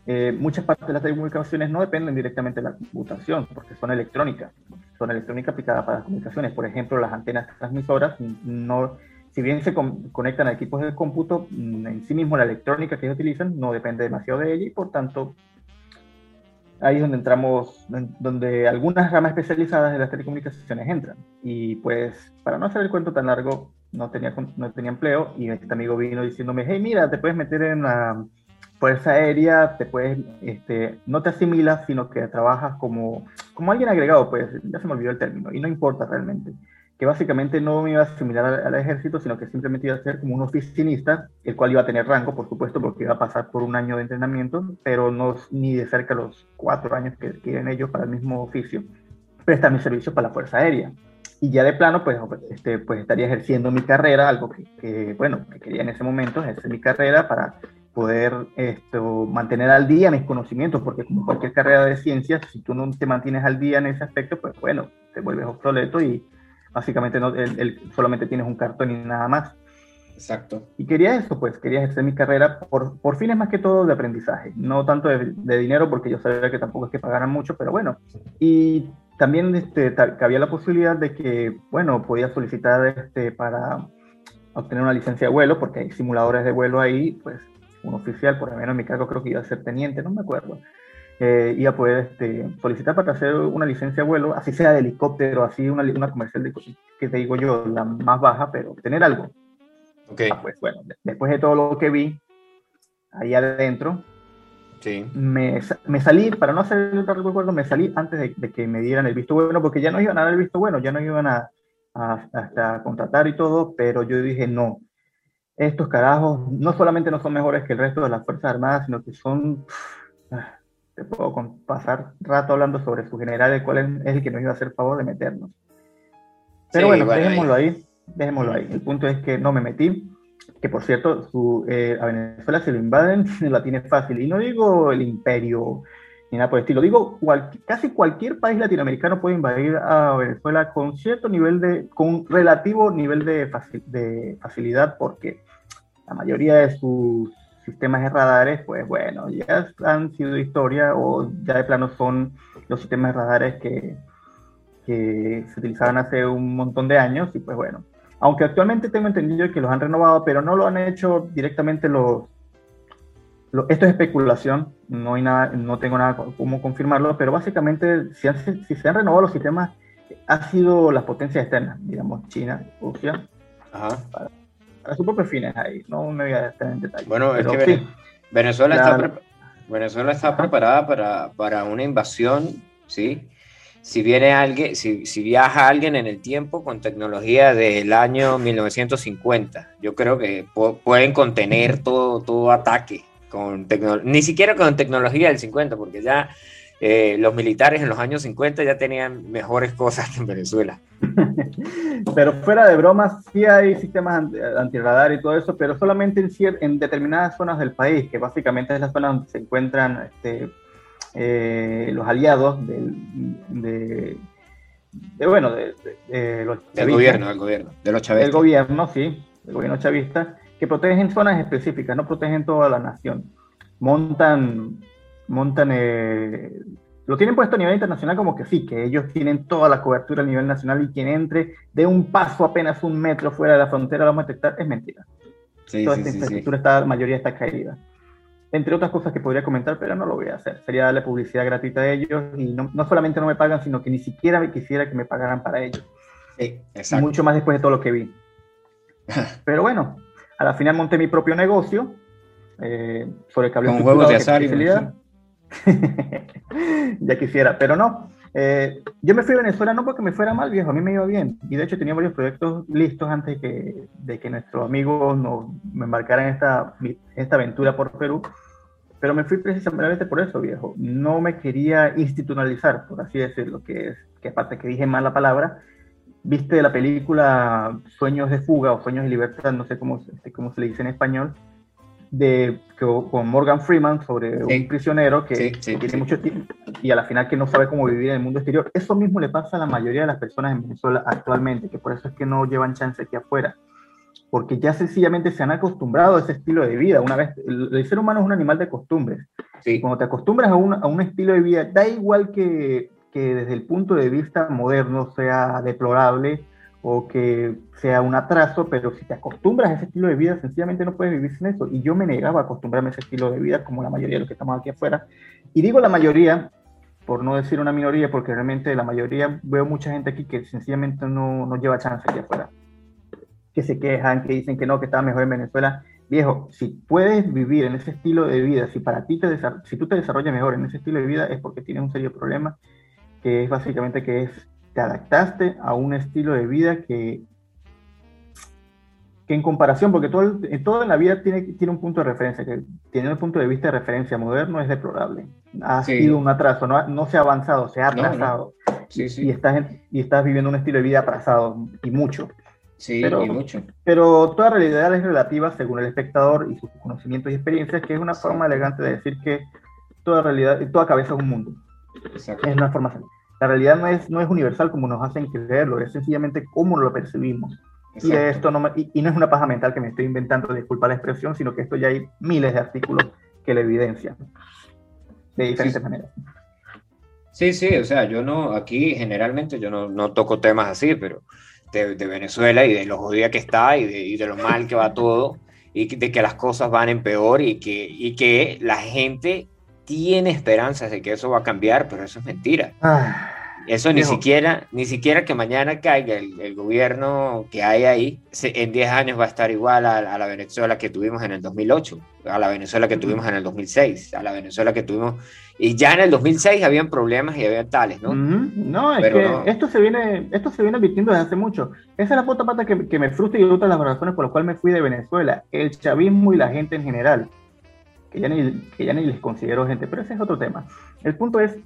eh, muchas partes de las telecomunicaciones no dependen directamente de la computación, porque son electrónicas, son electrónica aplicada para las comunicaciones. Por ejemplo, las antenas transmisoras, no, si bien se conectan a equipos de cómputo, mm, en sí mismo la electrónica que ellos utilizan no depende demasiado de ella y por tanto ahí es donde entramos, donde algunas ramas especializadas de las telecomunicaciones entran. Y pues, para no hacer el cuento tan largo, no tenía, no tenía empleo y este amigo vino diciéndome, hey, mira, te puedes meter en la Fuerza Aérea te puedes, este, no te asimilas, sino que trabajas como, como alguien agregado, pues ya se me olvidó el término, y no importa realmente, que básicamente no me iba a asimilar al, ejército, sino que simplemente iba a ser como un oficinista, el cual iba a tener rango, por supuesto, porque iba a pasar por un año de entrenamiento, pero no ni de cerca los cuatro años que quieren ellos para el mismo oficio, prestar mi servicio para la Fuerza Aérea. Y ya de plano, pues, este, pues estaría ejerciendo mi carrera, algo que, que, bueno, que quería en ese momento, ejercer mi carrera para poder esto, mantener al día mis conocimientos, porque como cualquier carrera de ciencias, si tú no te mantienes al día en ese aspecto, pues bueno, te vuelves obsoleto y básicamente no, solamente tienes un cartón y nada más. Exacto. Y quería eso, pues quería hacer mi carrera por, por fines más que todo de aprendizaje, no tanto de, dinero, porque yo sabía que tampoco es que pagaran mucho, pero bueno. Y también este, había la posibilidad de que, bueno, podía solicitar este, para obtener una licencia de vuelo, porque hay simuladores de vuelo ahí, pues un oficial, por lo menos en mi caso creo que iba a ser teniente, no me acuerdo, eh, iba a poder este, solicitar para hacer una licencia de vuelo, así sea de helicóptero, así una, una comercial de, que te digo yo, la más baja, pero tener algo. Okay. Ah, pues bueno, después de todo lo que vi ahí adentro, sí. me, me, salí, para no hacer el recuerdo, me salí antes de, que me dieran el visto bueno, porque ya no iban a dar el visto bueno, ya no iban a, a, a contratar y todo, pero yo dije no estos carajos no solamente no son mejores que el resto de las Fuerzas Armadas, sino que son... Ah, te puedo pasar rato hablando sobre su general, el cual es el que nos iba a hacer favor de meternos. Pero bueno, dejémoslo ahí. dejémoslo ahí. El punto es que no me metí, que por cierto, su, eh, a Venezuela se lo invaden, la tiene fácil. Y no digo el imperio ni nada por el estilo, digo casi cualquier país latinoamericano puede invadir a Venezuela con cierto nivel de, con relativo nivel de, de facilidad, porque la mayoría de sus sistemas de radares, pues bueno, ya han sido historia o ya de plano son los sistemas de radares que, que se utilizaban hace un montón de años y pues bueno, aunque actualmente tengo entendido que los han renovado, pero no lo han hecho directamente los, esto es especulación, no, hay nada, no tengo nada como confirmarlo, pero básicamente si, si se han renovado los sistemas, ha sido las potencias externas, digamos China, Rusia, Para, sus propios fines ahí, no me voy a estar en detalle. Bueno, es que Venezuela, está Venezuela está preparada para, para una invasión, ¿sí? si viene alguien, si, si, viaja alguien en el tiempo con tecnología del año 1950, yo creo que pueden contener todo, todo ataque con ni siquiera con tecnología del 50, porque ya eh, los militares en los años 50 ya tenían mejores cosas que en Venezuela. pero fuera de bromas, sí hay sistemas antirradar y todo eso, pero solamente en, en determinadas zonas del país, que básicamente es la zona donde se encuentran este, eh, los aliados del, de, bueno, de, los del gobierno, del gobierno, de los chavistas. Del gobierno, sí, del gobierno chavista, que protegen zonas específicas, no protegen toda la nación. Montan, montan, eh, lo tienen puesto a nivel internacional como que sí, que ellos tienen toda la cobertura a nivel nacional y quien entre de un paso apenas un metro fuera de la frontera lo vamos a detectar, es mentira. toda esta infraestructura está, la mayoría está caída entre otras cosas que podría comentar, pero no lo voy a hacer. Sería darle publicidad gratuita a ellos y no, no solamente no me pagan, sino que ni siquiera me quisiera que me pagaran para ellos. Sí, exacto. Mucho más después de todo lo que vi. pero bueno, a la final monté mi propio negocio eh, sobre el cable. Con juegos de azar y Ya quisiera, pero no. Eh, yo me fui a Venezuela no porque me fuera mal, viejo, a mí me iba bien. Y de hecho tenía varios proyectos listos antes que, de que nuestros amigos nos, me embarcaran esta, esta aventura por Perú. Pero me fui precisamente por eso, viejo. No me quería institucionalizar, por así decirlo, que es, que aparte que dije mal la palabra, viste la película Sueños de fuga o Sueños de libertad, no sé cómo, cómo se le dice en español, de, con Morgan Freeman sobre un prisionero que, tiene mucho tiempo y a la final que no sabe cómo vivir en el mundo exterior. Eso mismo le pasa a la mayoría de las personas en Venezuela actualmente, que por eso es que no llevan chance aquí afuera, porque ya sencillamente se han acostumbrado a ese estilo de vida. Una vez, el, ser humano es un animal de costumbres. Cuando te acostumbras a un, a un estilo de vida, da igual que, que desde el punto de vista moderno sea deplorable, o que sea un atraso, pero si te acostumbras a ese estilo de vida, sencillamente no puedes vivir sin eso. Y yo me negaba a acostumbrarme a ese estilo de vida, como la mayoría de los que estamos aquí afuera. Y digo la mayoría, por no decir una minoría, porque realmente la mayoría veo mucha gente aquí que sencillamente no, no lleva chance aquí afuera. Que se quejan, que dicen que no, que está mejor en Venezuela. Viejo, si puedes vivir en ese estilo de vida, si para ti te si tú te desarrollas mejor en ese estilo de vida, es porque tienes un serio problema, que es básicamente que es te adaptaste a un estilo de vida que, que en comparación, porque todo, todo en la vida tiene, tiene un punto de referencia, que tiene un punto de vista de referencia moderno es deplorable. Ha sido un atraso, no, no, se ha avanzado, se ha atrasado. Y, estás y estás viviendo un estilo de vida atrasado, y mucho. Sí, pero, y mucho. Pero toda realidad es relativa según el espectador y sus conocimientos y experiencias, que es una forma elegante de decir que toda realidad, toda cabeza es un mundo. Es una forma la realidad no es, no es universal como nos hacen creerlo, es sencillamente cómo lo percibimos. Y, esto no y, no es una paja mental que me estoy inventando, disculpa la expresión, sino que esto ya hay miles de artículos que lo evidencian de diferentes maneras. Sí, sí, o sea, yo no, aquí generalmente yo no, no toco temas así, pero de, de, Venezuela y de lo jodida que está y de, y de, lo mal que va todo y de que las cosas van en peor y que, y que la gente tiene esperanzas de que eso va a cambiar, pero eso es mentira. Ah, eso ni siquiera, ni siquiera que mañana caiga el, gobierno que hay ahí, en 10 años va a estar igual a, la Venezuela que tuvimos en el 2008, a la Venezuela que tuvimos en el 2006, a la Venezuela que tuvimos... Y ya en el 2006 habían problemas y había tales, ¿no? No, es que esto se viene esto se viene advirtiendo desde hace mucho. Esa es la puta pata que, que me frustra y otra de las razones por las cuales me fui de Venezuela. El chavismo y la gente en general que ya, ni, que ya ni les considero gente, pero ese es otro tema. El punto es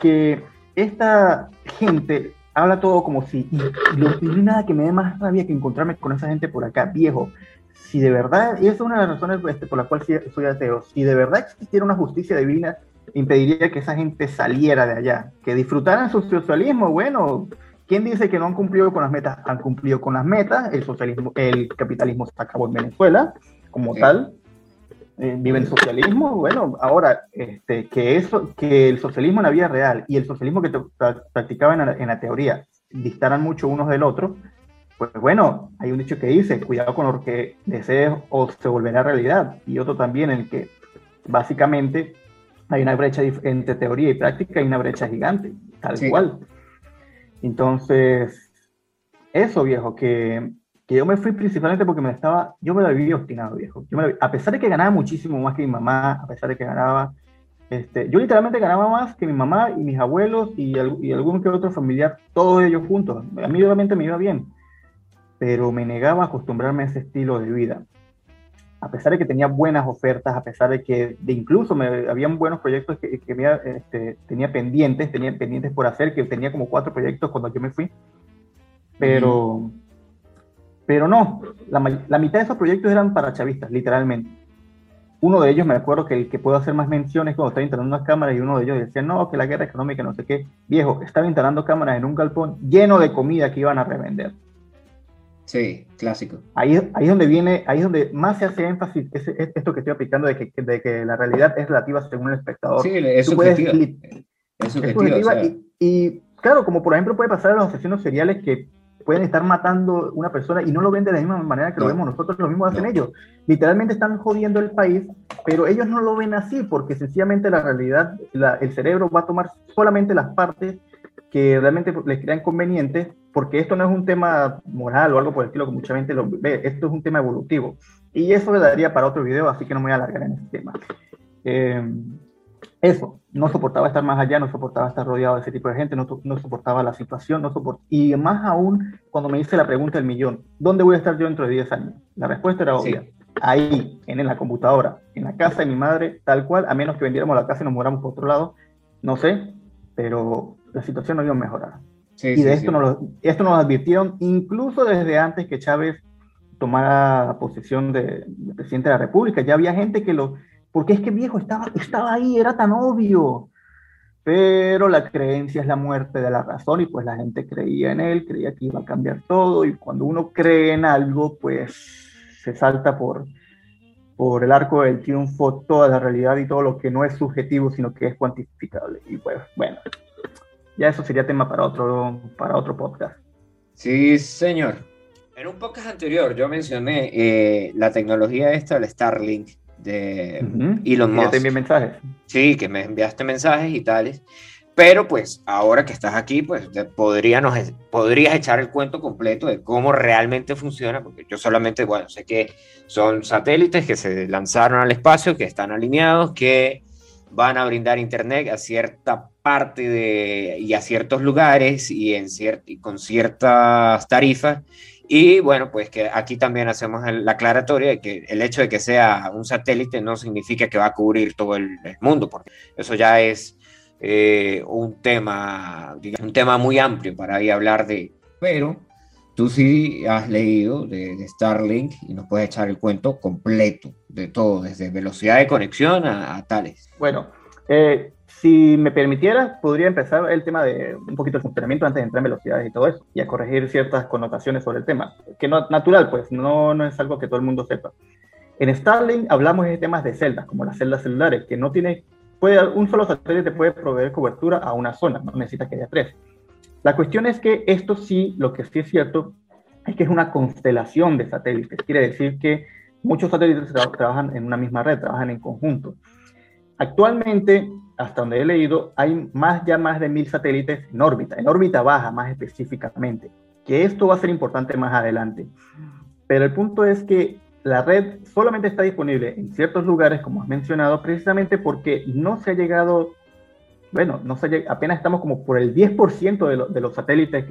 que esta gente habla todo como si, y, no hay nada que me dé más rabia que encontrarme con esa gente por acá, viejo. Si de verdad, y esa es una de las razones este, por la cual soy ateo, si de verdad existiera una justicia divina, impediría que esa gente saliera de allá, que disfrutaran su socialismo, bueno, ¿quién dice que no han cumplido con las metas? Han cumplido con las metas, el socialismo, el capitalismo se acabó en Venezuela como tal, eh, viven socialismo, bueno, ahora, este, que, eso, que el socialismo en la vida real y el socialismo que practicaban en la, teoría distaran mucho unos del otro, pues bueno, hay un dicho que dice, cuidado con lo que desees o se volverá realidad, y otro también en el que básicamente hay una brecha entre teoría y práctica, hay una brecha gigante, tal cual. Entonces, eso, viejo, que, que, yo me fui principalmente porque me estaba, yo me la viví obstinado, viejo. Yo a pesar de que ganaba muchísimo más que mi mamá, a pesar de que ganaba, este, yo literalmente ganaba más que mi mamá y mis abuelos y, y algún que otro familiar, todos ellos juntos. A mí realmente me iba bien, pero me negaba a acostumbrarme a ese estilo de vida a pesar de que tenía buenas ofertas, a pesar de que de incluso me, habían buenos proyectos que, que me, este, tenía pendientes, tenía pendientes por hacer, que tenía como cuatro proyectos cuando yo me fui, pero, pero no, la, la, mitad de esos proyectos eran para chavistas, literalmente. Uno de ellos me acuerdo que el que puedo hacer más menciones cuando estaba instalando unas cámaras y uno de ellos decía, no, que la guerra económica, no sé qué, viejo, estaba instalando cámaras en un galpón lleno de comida que iban a revender. Sí, clásico. Ahí, ahí es donde viene, ahí es donde más se hace énfasis es, esto que estoy aplicando de que, de que la realidad es relativa según el espectador. Sí, es subjetiva. Es subjetiva. y, claro, como por ejemplo puede pasar a los asesinos seriales que pueden estar matando una persona y no lo ven de la misma manera que lo vemos nosotros, lo mismo hacen ellos. Literalmente están jodiendo el país, pero ellos no lo ven así porque sencillamente la realidad, el cerebro va a tomar solamente las partes que realmente les crean convenientes, porque esto no es un tema moral o algo por el estilo que mucha gente lo ve, esto es un tema evolutivo. Y eso le daría para otro video, así que no me voy a alargar en este tema. Eh, eso, no soportaba estar más allá, no soportaba estar rodeado de ese tipo de gente, no, no soportaba la situación, no soport y más aún cuando me hice la pregunta del millón, ¿dónde voy a estar yo dentro de 10 años? La respuesta era obvia, ahí, en, la computadora, en la casa de mi madre, tal cual, a menos que vendiéramos la casa y nos muramos por otro lado, no sé, pero la situación no iba a mejorar. y de esto, Nos, esto nos advirtieron incluso desde antes que Chávez tomara posesión de, presidente de la República. Ya había gente que lo... Porque es que viejo estaba, estaba ahí, era tan obvio. Pero la creencia es la muerte de la razón y pues la gente creía en él, creía que iba a cambiar todo y cuando uno cree en algo, pues se salta por, por el arco del triunfo toda la realidad y todo lo que no es subjetivo, sino que es cuantificable. Y pues bueno, ya eso sería tema para otro, para otro podcast. Sí, señor. En un podcast anterior yo mencioné eh, la tecnología esta, el Starlink de Elon Musk. te envié mensajes. Sí, que me enviaste mensajes y tales. Pero pues ahora que estás aquí, pues podríamos, podrías echar el cuento completo de cómo realmente funciona, porque yo solamente, bueno, sé que son satélites que se lanzaron al espacio, que están alineados, que van a brindar internet a cierta parte de, y a ciertos lugares y, en y con ciertas tarifas. Y bueno, pues que aquí también hacemos la aclaratoria de que el hecho de que sea un satélite no significa que va a cubrir todo el, mundo, porque eso ya es eh, un tema, digamos, un tema muy amplio para ahí hablar de. Pero tú sí has leído de, Starlink y nos puedes echar el cuento completo de todo, desde velocidad de conexión a, tales. Bueno, eh, si me permitieras, podría empezar el tema de un poquito de funcionamiento antes de entrar en velocidades y todo eso, y a corregir ciertas connotaciones sobre el tema, que no natural, pues no, no es algo que todo el mundo sepa. En Starlink hablamos de temas de celdas, como las celdas celulares, que no tiene, puede, un solo satélite puede proveer cobertura a una zona, no necesita que haya tres. La cuestión es que esto sí, lo que sí es cierto, es que es una constelación de satélites. Quiere decir que muchos satélites trabajan en una misma red, trabajan en conjunto. Actualmente, hasta donde he leído, hay más ya más de mil satélites en órbita, en órbita baja más específicamente, que esto va a ser importante más adelante. Pero el punto es que la red solamente está disponible en ciertos lugares, como has mencionado, precisamente porque no se ha llegado bueno, no sé, apenas estamos como por el 10% de, de, los satélites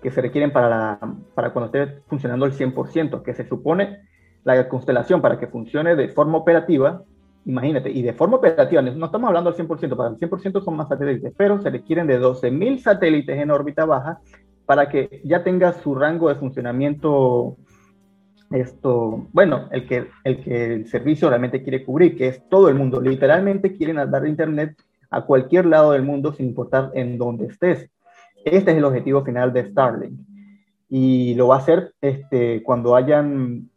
que, se requieren para, la, para cuando esté funcionando el 100%, que se supone la constelación para que funcione de forma operativa, imagínate, y de forma operativa, no estamos hablando del 100%, para el 100% son más satélites, pero se requieren de 12.000 satélites en órbita baja para que ya tenga su rango de funcionamiento esto, bueno, el que, el que el servicio realmente quiere cubrir, que es todo el mundo. Literalmente quieren dar internet a cualquier lado del mundo sin importar en dónde estés. Este es el objetivo final de Starlink. Y lo va a hacer este, cuando hayan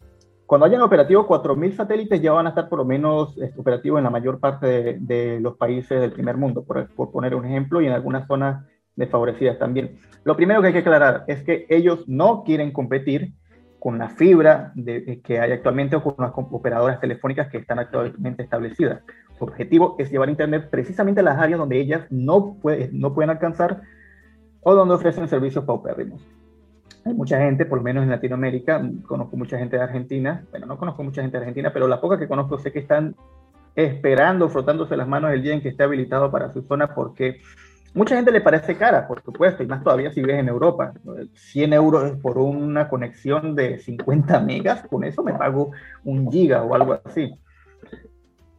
cuando hayan operativo 4.000 satélites ya van a estar por lo menos este, operativos en la mayor parte de, los países del primer mundo, por, por, poner un ejemplo, y en algunas zonas desfavorecidas también. Lo primero que hay que aclarar es que ellos no quieren competir con la fibra de, que hay actualmente o con las operadoras telefónicas que están actualmente establecidas su objetivo es llevar Internet precisamente a las áreas donde ellas no, no pueden alcanzar o donde ofrecen servicios paupérrimos. Hay mucha gente, por lo menos en Latinoamérica, conozco mucha gente de Argentina, bueno, no conozco mucha gente de Argentina, pero la poca que conozco sé que están esperando, frotándose las manos el día en que esté habilitado para su zona porque mucha gente le parece cara, por supuesto, y más todavía si vives en Europa. 100 euros por una conexión de 50 megas, con eso me pago un giga o algo así.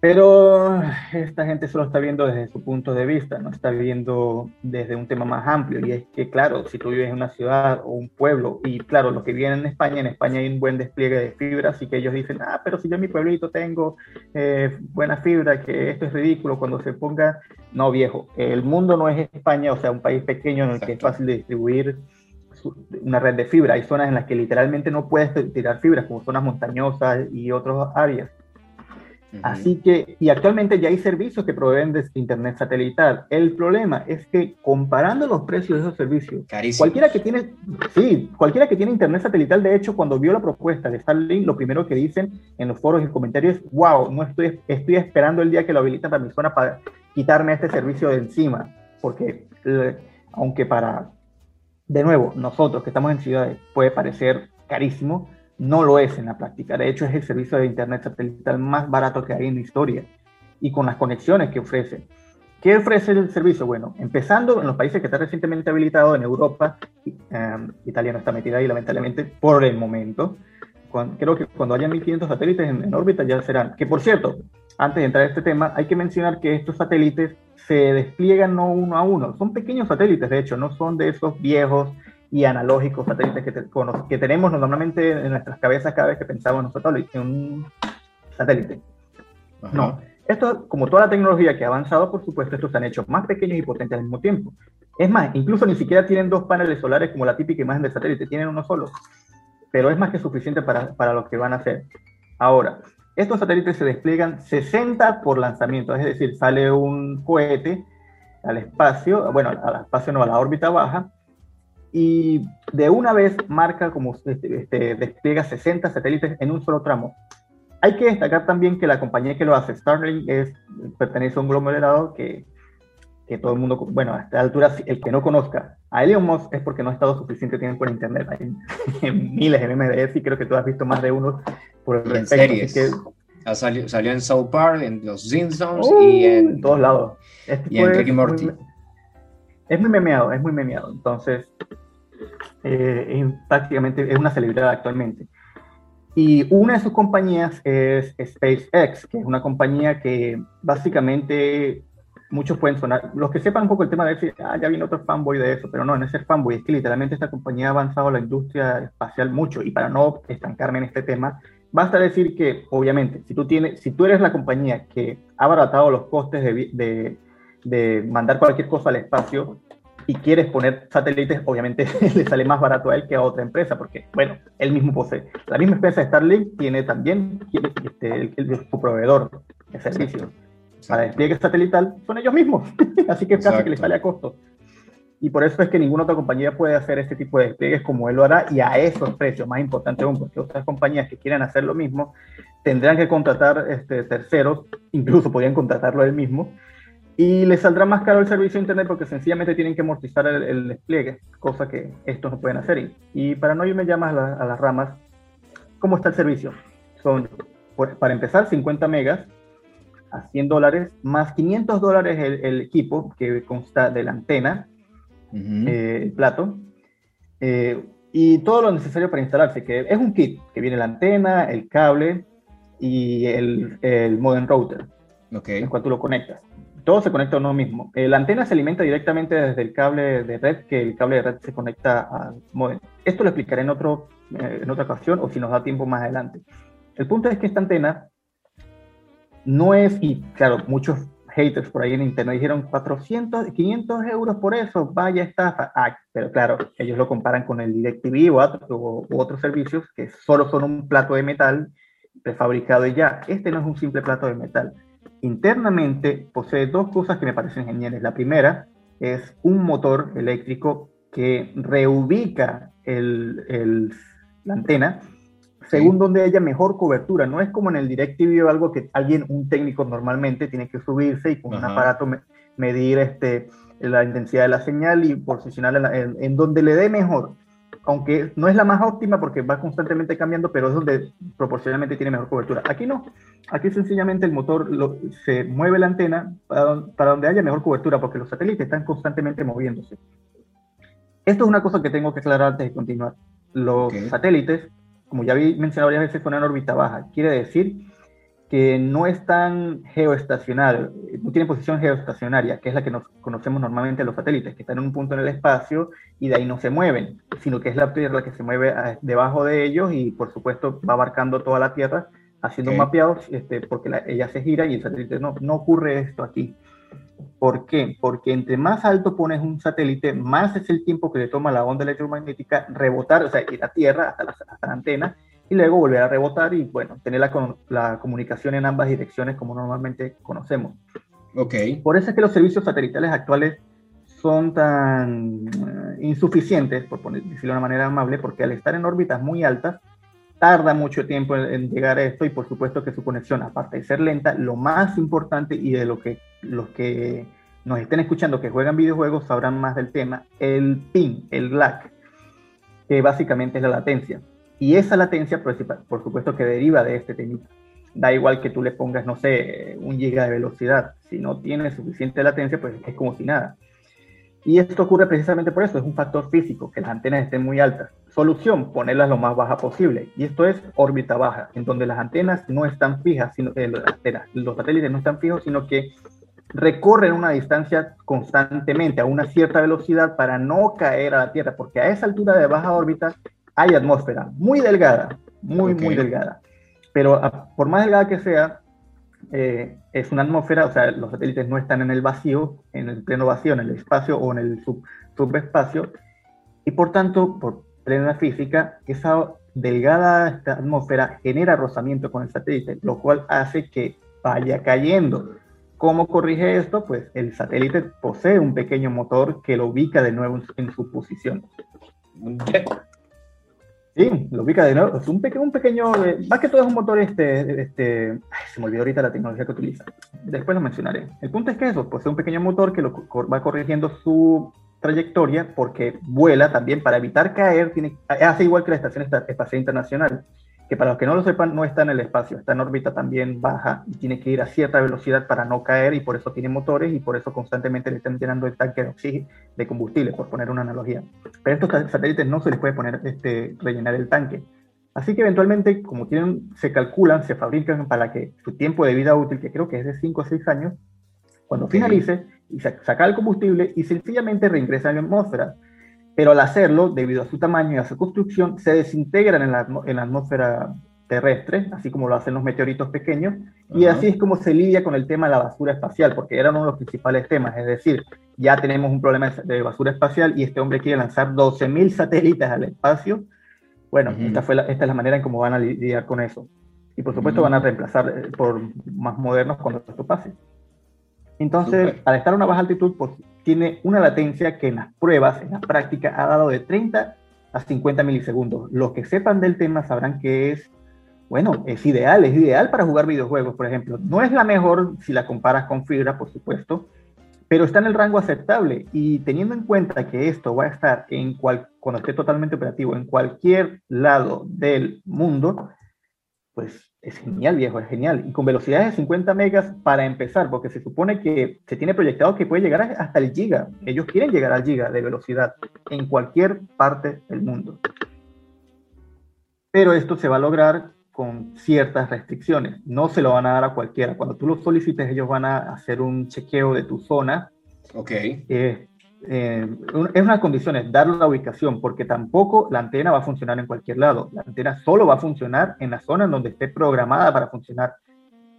Pero esta gente solo está viendo desde su punto de vista, no está viendo desde un tema más amplio. Y es que, claro, si tú vives en una ciudad o un pueblo, y claro, los que viven en España, en España hay un buen despliegue de fibra, así que ellos dicen, ah, pero si yo en mi pueblito tengo eh, buena fibra, que esto es ridículo cuando se ponga. No, viejo, el mundo no es España, o sea, un país pequeño en el que es fácil de distribuir una red de fibra. Hay zonas en las que literalmente no puedes tirar fibras, como zonas montañosas y otras áreas. Así que, y actualmente ya hay servicios que proveen de Internet satelital. El problema es que comparando los precios de esos servicios, cualquiera que tiene, sí, cualquiera que tiene Internet satelital, de hecho, cuando vio la propuesta de Starlink, lo primero que dicen en los foros y comentarios es, wow, no estoy, estoy esperando el día que lo habilitan para mi zona para quitarme este servicio de encima. Porque, eh, aunque para, de nuevo, nosotros que estamos en ciudades puede parecer carísimo, no lo es en la práctica. De hecho, es el servicio de Internet satelital más barato que hay en la historia y con las conexiones que ofrece. ¿Qué ofrece el servicio? Bueno, empezando en los países que está recientemente habilitado, en Europa, eh, Italia no está metida ahí lamentablemente por el momento. creo que cuando haya 1500 satélites en, en, órbita ya serán. Que por cierto, antes de entrar a este tema, hay que mencionar que estos satélites se despliegan no uno a uno, son pequeños satélites, de hecho, no son de esos viejos y analógicos satélites que, que tenemos normalmente en nuestras cabezas cada vez que pensamos en un satélite. No, esto, como toda la tecnología que ha avanzado, por supuesto, estos se han hecho más pequeños y potentes al mismo tiempo. Es más, incluso ni siquiera tienen dos paneles solares como la típica imagen del satélite, tienen uno solo. Pero es más que suficiente para, para lo que van a hacer. Ahora, estos satélites se despliegan 60 por lanzamiento, es decir, sale un cohete al espacio, bueno, al espacio no, a la órbita baja, y de una vez marca como este, este, despliega 60 satélites en un solo tramo. Hay que destacar también que la compañía que lo hace, Starlink, es, pertenece a un conglomerado que, que todo el mundo, bueno, a esta altura, el que no conozca a Elon Musk es porque no ha estado suficiente tiempo en Internet. Hay miles de MDS y creo que tú has visto más de uno por el en series. salió, salió, en South Park, en Los Simpsons y en, todos lados. Este y en Ricky Morty. Es muy memeado, es muy memeado. Entonces, eh, prácticamente es una celebridad actualmente. Y una de sus compañías es SpaceX, que es una compañía que básicamente muchos pueden sonar, los que sepan un poco el tema de decir, ah, ya viene otro fanboy de eso, pero no, no es ser fanboy, es que literalmente esta compañía ha avanzado la industria espacial mucho y para no estancarme en este tema, basta decir que, obviamente, si tú, tienes, si tú eres la compañía que ha abaratado los costes de, de, de mandar cualquier cosa al espacio, y quieres poner satélites, obviamente le sale más barato a él que a otra empresa, porque, bueno, él mismo posee. La misma empresa Starlink tiene también este, el, su proveedor de servicios. Para despliegue satelital son ellos mismos, así que casi que le sale a costo. Y por eso es que ninguna otra compañía puede hacer este tipo de despliegues como él lo hará y a esos precios, más importante aún, porque otras compañías que quieran hacer lo mismo tendrán que contratar este, terceros, incluso podrían contratarlo él mismo, y les saldrá más caro el servicio de Internet porque sencillamente tienen que amortizar el, despliegue, cosa que estos no pueden hacer. Y, para no irme ya más a, las ramas, ¿cómo está el servicio? Son, para empezar, 50 megas a 100 dólares, más 500 dólares el, equipo que consta de la antena, eh, el plato, eh, y todo lo necesario para instalarse, que es un kit, que viene la antena, el cable y el, el modem router, okay. en cual tú lo conectas todo se conecta a uno mismo. Eh, la antena se alimenta directamente desde el cable de red, que el cable de red se conecta al modem. Esto lo explicaré en, otro, eh, en otra ocasión o si nos da tiempo más adelante. El punto es que esta antena no es, y claro, muchos haters por ahí en internet dijeron 400, 500 euros por eso, vaya estafa. Ah, pero claro, ellos lo comparan con el DirecTV o, u otros servicios que solo son un plato de metal prefabricado y ya. Este no es un simple plato de metal internamente posee dos cosas que me parecen geniales. La primera es un motor eléctrico que reubica la antena según donde haya mejor cobertura. No es como en el DirecTV o algo que alguien, un técnico normalmente tiene que subirse y con un aparato medir este, la intensidad de la señal y posicionarla en, donde le dé mejor. Aunque no es la más óptima porque va constantemente cambiando, pero es donde proporcionalmente tiene mejor cobertura. Aquí no. Aquí sencillamente el motor se mueve la antena para, donde haya mejor cobertura porque los satélites están constantemente moviéndose. Esto es una cosa que tengo que aclarar antes de continuar. Los satélites, como ya vi mencionado varias veces, son en órbita baja. Quiere decir que no están geoestacionarios, no tienen posición geoestacionaria, que es la que nos conocemos normalmente los satélites, que están en un punto en el espacio y de ahí no se mueven, sino que es la Tierra la que se mueve ah, debajo de ellos y por supuesto va abarcando toda la Tierra, haciendo mapeados, este, porque ella se gira y el satélite no, no ocurre esto aquí. ¿Por qué? Porque entre más alto pones un satélite, más es el tiempo que le toma la onda electromagnética rebotar, o sea, ir a Tierra hasta la, hasta la antena y luego volver a rebotar y, bueno, tener la, la comunicación en ambas direcciones como normalmente conocemos. Ok. Por eso es que los servicios satelitales actuales son tan eh, insuficientes, por decirlo de una manera amable, porque al estar en órbitas muy altas, tarda mucho tiempo en, llegar a esto y por supuesto que su conexión, aparte de ser lenta, lo más importante y de lo que los que nos estén escuchando que juegan videojuegos sabrán más del tema, el ping, el lag, que básicamente es la latencia. Y esa latencia, por, supuesto, que deriva de este temita. Da igual que tú le pongas, no sé, un giga de velocidad. Si no tiene suficiente latencia, pues es como si nada. Y esto ocurre precisamente por eso, es un factor físico, que las antenas estén muy altas. Solución, ponerlas lo más baja posible. Y esto es órbita baja, en donde las antenas no están fijas, sino eh, los satélites no están fijos, sino que recorren una distancia constantemente a una cierta velocidad para no caer a la Tierra, porque a esa altura de baja órbita hay atmósfera, muy delgada, muy, muy delgada. Pero por más delgada que sea, eh, es una atmósfera, o sea, los satélites no están en el vacío, en el pleno vacío, en el espacio o en el subespacio, y por tanto, por plena física, esa delgada atmósfera genera rozamiento con el satélite, lo cual hace que vaya cayendo. ¿Cómo corrige esto? Pues el satélite posee un pequeño motor que lo ubica de nuevo en su posición. Sí, lo ubica de nuevo. Es un, pequeño, un pequeño, eh, más que todo es un motor, este, este, se me olvidó ahorita la tecnología que utiliza. Después lo mencionaré. El punto es que eso, pues es un pequeño motor que lo, va corrigiendo su trayectoria porque vuela también para evitar caer, tiene, hace igual que la Estación Espacial Internacional que para los que no lo sepan, no está en el espacio, está en órbita también baja y tiene que ir a cierta velocidad para no caer y por eso tiene motores y por eso constantemente le están llenando el tanque de oxígeno, de combustible, por poner una analogía. Pero a estos satélites no se les puede poner, este, rellenar el tanque. Así que eventualmente, como tienen, se calculan, se fabrican para que su tiempo de vida útil, que creo que es de 5 o 6 años, cuando finalice, y saca el combustible y sencillamente reingresa a la atmósfera pero al hacerlo, debido a su tamaño y a su construcción, se desintegran en la, en la atmósfera terrestre, así como lo hacen los meteoritos pequeños, y así es como se lidia con el tema de la basura espacial, porque era uno de los principales temas, es decir, ya tenemos un problema de basura espacial y este hombre quiere lanzar 12.000 satélites al espacio. Bueno, esta, fue la, esta es la manera en cómo van a lidiar con eso. Y por supuesto van a reemplazar eh, por más modernos cuando esto pase. Entonces, al estar a una baja altitud, pues tiene una latencia que en las pruebas, en la práctica, ha dado de 30 a 50 milisegundos. Los que sepan del tema sabrán que es, bueno, es ideal, es ideal para jugar videojuegos, por ejemplo. No es la mejor si la comparas con fibra, por supuesto, pero está en el rango aceptable. Y teniendo en cuenta que esto va a estar en cual, cuando esté totalmente operativo en cualquier lado del mundo, pues es genial, viejo, es genial. Y con velocidades de 50 megas para empezar, porque se supone que se tiene proyectado que puede llegar hasta el giga. Ellos quieren llegar al giga de velocidad en cualquier parte del mundo. Pero esto se va a lograr con ciertas restricciones. No se lo van a dar a cualquiera. Cuando tú lo solicites, ellos van a hacer un chequeo de tu zona. Ok. Eh, eh, es unas condiciones, dar la ubicación, porque tampoco la antena va a funcionar en cualquier lado. La antena solo va a funcionar en la zona en donde esté programada para funcionar.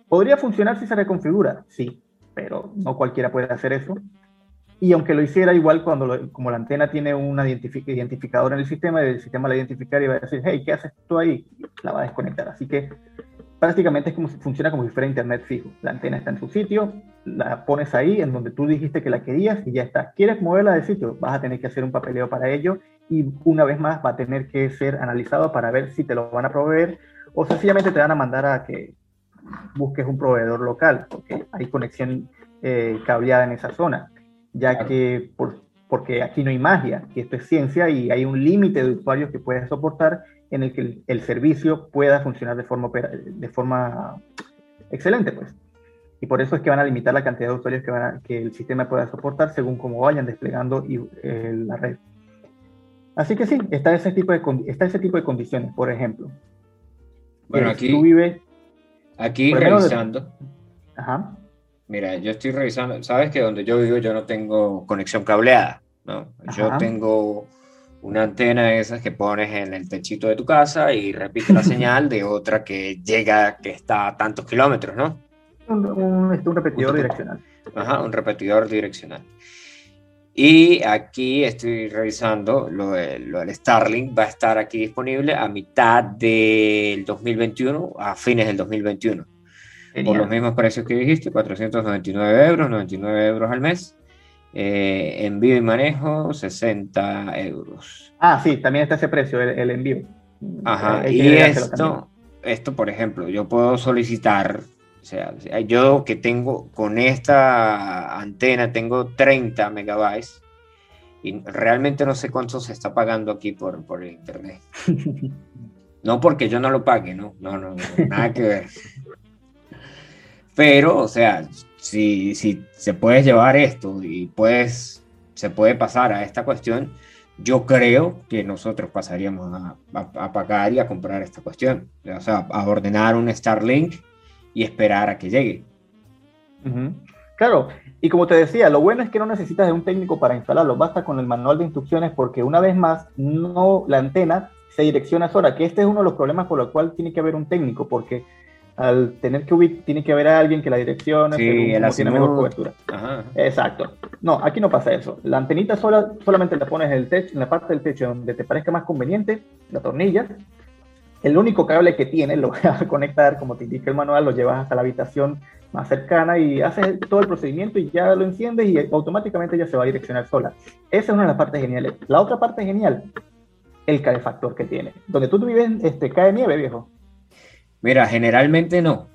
¿Podría funcionar si se reconfigura? Sí, pero no cualquiera puede hacer eso. Y aunque lo hiciera igual, cuando como la antena tiene un identificador en el sistema, el sistema la identificar y va a decir, hey, ¿qué haces tú ahí? La va a desconectar. Así que prácticamente es como funciona como si fuera internet fijo. La antena está en su sitio, la pones ahí en donde tú dijiste que la querías y ya está. ¿Quieres moverla de sitio? Vas a tener que hacer un papeleo para ello y una vez más va a tener que ser analizado para ver si te lo van a proveer o sencillamente te van a mandar a que busques un proveedor local, porque hay conexión eh, cableada en esa zona, ya que por, porque aquí no hay magia, que esto es ciencia y hay un límite de usuarios que puedes soportar en el que el, servicio pueda funcionar de forma, de forma excelente, pues. Y por eso es que van a limitar la cantidad de usuarios que, van que el sistema pueda soportar según cómo vayan desplegando y, eh, la red. Así que sí, está ese tipo de, está ese tipo de condiciones, por ejemplo. Bueno, aquí, tú vives, aquí revisando. Ajá. Mira, yo estoy revisando, sabes que donde yo vivo yo no tengo conexión cableada, ¿no? Yo tengo una antena de esas que pones en el techito de tu casa y repite la señal de otra que llega, que está a tantos kilómetros, ¿no? Un, un, un repetidor direccional. Ajá, un repetidor direccional. Y aquí estoy revisando lo, lo, del Starlink, va a estar aquí disponible a mitad del 2021, a fines del 2021. Por los mismos precios que dijiste, 499 euros, 99 euros al mes. Eh, envío y manejo, 60 euros. Ah, sí, también está ese precio, el, envío. Ajá, y esto, esto, por ejemplo, yo puedo solicitar o sea, yo que tengo con esta antena, tengo 30 megabytes y realmente no sé cuánto se está pagando aquí por, por el internet. No porque yo no lo pague, no, no, no, nada que ver. Pero, o sea, si, se puede llevar esto y pues se puede pasar a esta cuestión, yo creo que nosotros pasaríamos a, pagar y a comprar esta cuestión. O sea, a ordenar un Starlink y esperar a que llegue. Claro, y como te decía, lo bueno es que no necesitas de un técnico para instalarlo, basta con el manual de instrucciones porque una vez más, no la antena se direcciona sola, que este es uno de los problemas por los cuales tiene que haber un técnico, porque al tener que ubicar, tiene que haber alguien que la direccione, sí, tiene mejor cobertura. Exacto. No, aquí no pasa eso. La antenita sola, solamente la pones en, el techo, en la parte del techo donde te parezca más conveniente, la tornilla, el único cable que tiene lo vas a conectar, como te indica el manual, lo llevas hasta la habitación más cercana y haces todo el procedimiento y ya lo enciendes y automáticamente ya se va a direccionar sola. Esa es una de las partes geniales. La otra parte genial, el calefactor que tiene. Donde tú vives, este, cae nieve, viejo. Mira, generalmente no,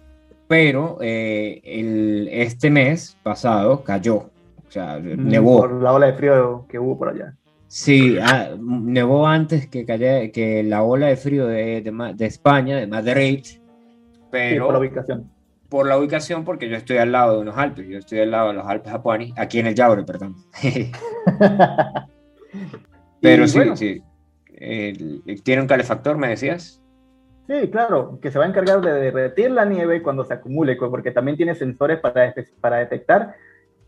pero eh, el, este mes pasado cayó, o sea, mm, nevó. Por la ola de frío que hubo por allá. Sí, ah, nevó antes que, que la ola de frío de, de, España, de Madrid, pero... por la ubicación. Por la ubicación, porque yo estoy al lado de unos Alpes, yo estoy al lado de los Alpes Apuani, aquí en el Yaure, perdón. pero sí, sí. ¿Tiene un calefactor, me decías? Sí, claro, que se va a encargar de derretir la nieve cuando se acumule, porque también tiene sensores para, para detectar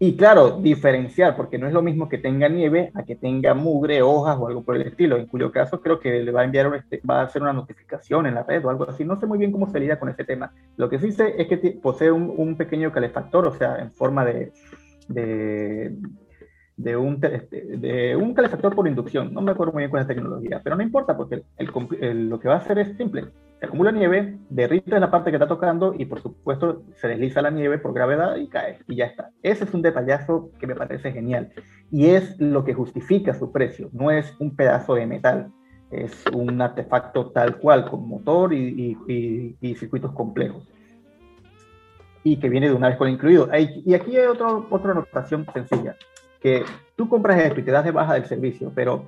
y claro, diferenciar, porque no es lo mismo que tenga nieve a que tenga mugre, hojas o algo por el estilo, en cuyo caso creo que le va a enviar, este, va a hacer una notificación en la red o algo así. No sé muy bien cómo se lidia con ese tema. Lo que sí sé es que posee un, pequeño calefactor, o sea, en forma de, de, de, un, este, de un calefactor por inducción. No me acuerdo muy bien con esa tecnología, pero no importa porque lo que va a hacer es simple se acumula nieve, derrite la parte que está tocando y por supuesto se desliza la nieve por gravedad y cae y ya está. Ese es un detallazo que me parece genial y es lo que justifica su precio, no es un pedazo de metal, es un artefacto tal cual con motor y, circuitos complejos y que viene de una vez con incluido. Y aquí hay otro, otra anotación sencilla, que tú compras esto y te das de baja del servicio, pero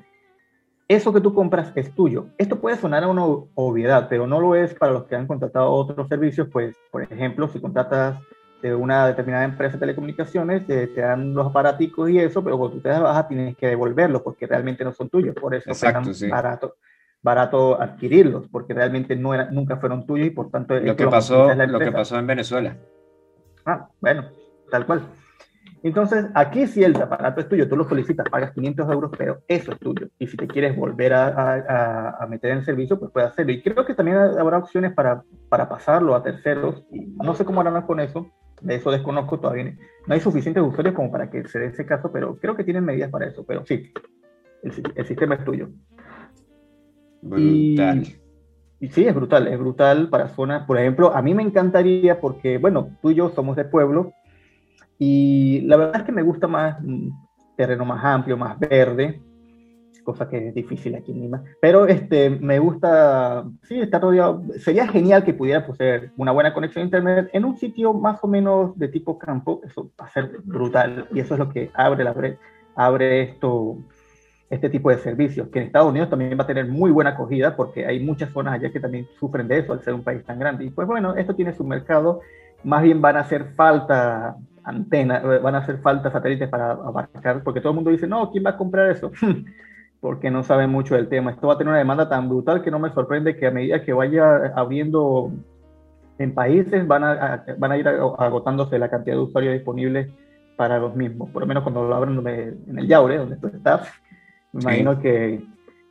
eso que tú compras es tuyo. Esto puede sonar a una obviedad, pero no lo es para los que han contratado otros servicios, pues, por ejemplo, si contratas de una determinada empresa de telecomunicaciones, te, dan los aparaticos y eso, pero cuando tú te das baja tienes que devolverlos porque realmente no son tuyos, por eso es barato, barato adquirirlos, porque realmente no era, nunca fueron tuyos y por tanto... Lo que, pasó, lo que pasó en Venezuela. Ah, bueno, tal cual. Entonces, aquí si el aparato es tuyo, tú lo solicitas, pagas 500 euros, pero eso es tuyo. Y si te quieres volver a, meter en servicio, pues puedes hacerlo. Y creo que también habrá opciones para, para pasarlo a terceros. Y no sé cómo harán con eso, de eso desconozco todavía. No hay suficientes usuarios como para que se dé ese caso, pero creo que tienen medidas para eso. Pero sí, el, sistema es tuyo. Brutal. Y, sí, es brutal, es brutal para zonas. Por ejemplo, a mí me encantaría porque, bueno, tú y yo somos de pueblo y la verdad es que me gusta más terreno más amplio, más verde. cosa que es difícil aquí en Lima. Pero este, me gusta, sí, está rodeado, sería genial que pudiera poseer una buena conexión a Internet en un sitio más o menos de tipo campo, eso va a ser brutal, y eso es lo que abre, la, abre esto, este tipo de servicios, que en Estados Unidos también va a tener muy buena acogida, porque hay muchas zonas allá que también sufren de eso al ser un país tan grande. Y pues bueno, esto tiene su mercado, más bien van a hacer falta antenas, van a hacer falta satélites para abarcar, porque todo el mundo dice, no, ¿quién va a comprar eso? porque no saben mucho del tema. Esto va a tener una demanda tan brutal que no me sorprende que a medida que vaya abriendo en países van a, van a ir agotándose la cantidad de usuarios disponibles para los mismos. Por lo menos cuando lo abran en el Yaure, donde tú estás, me imagino que,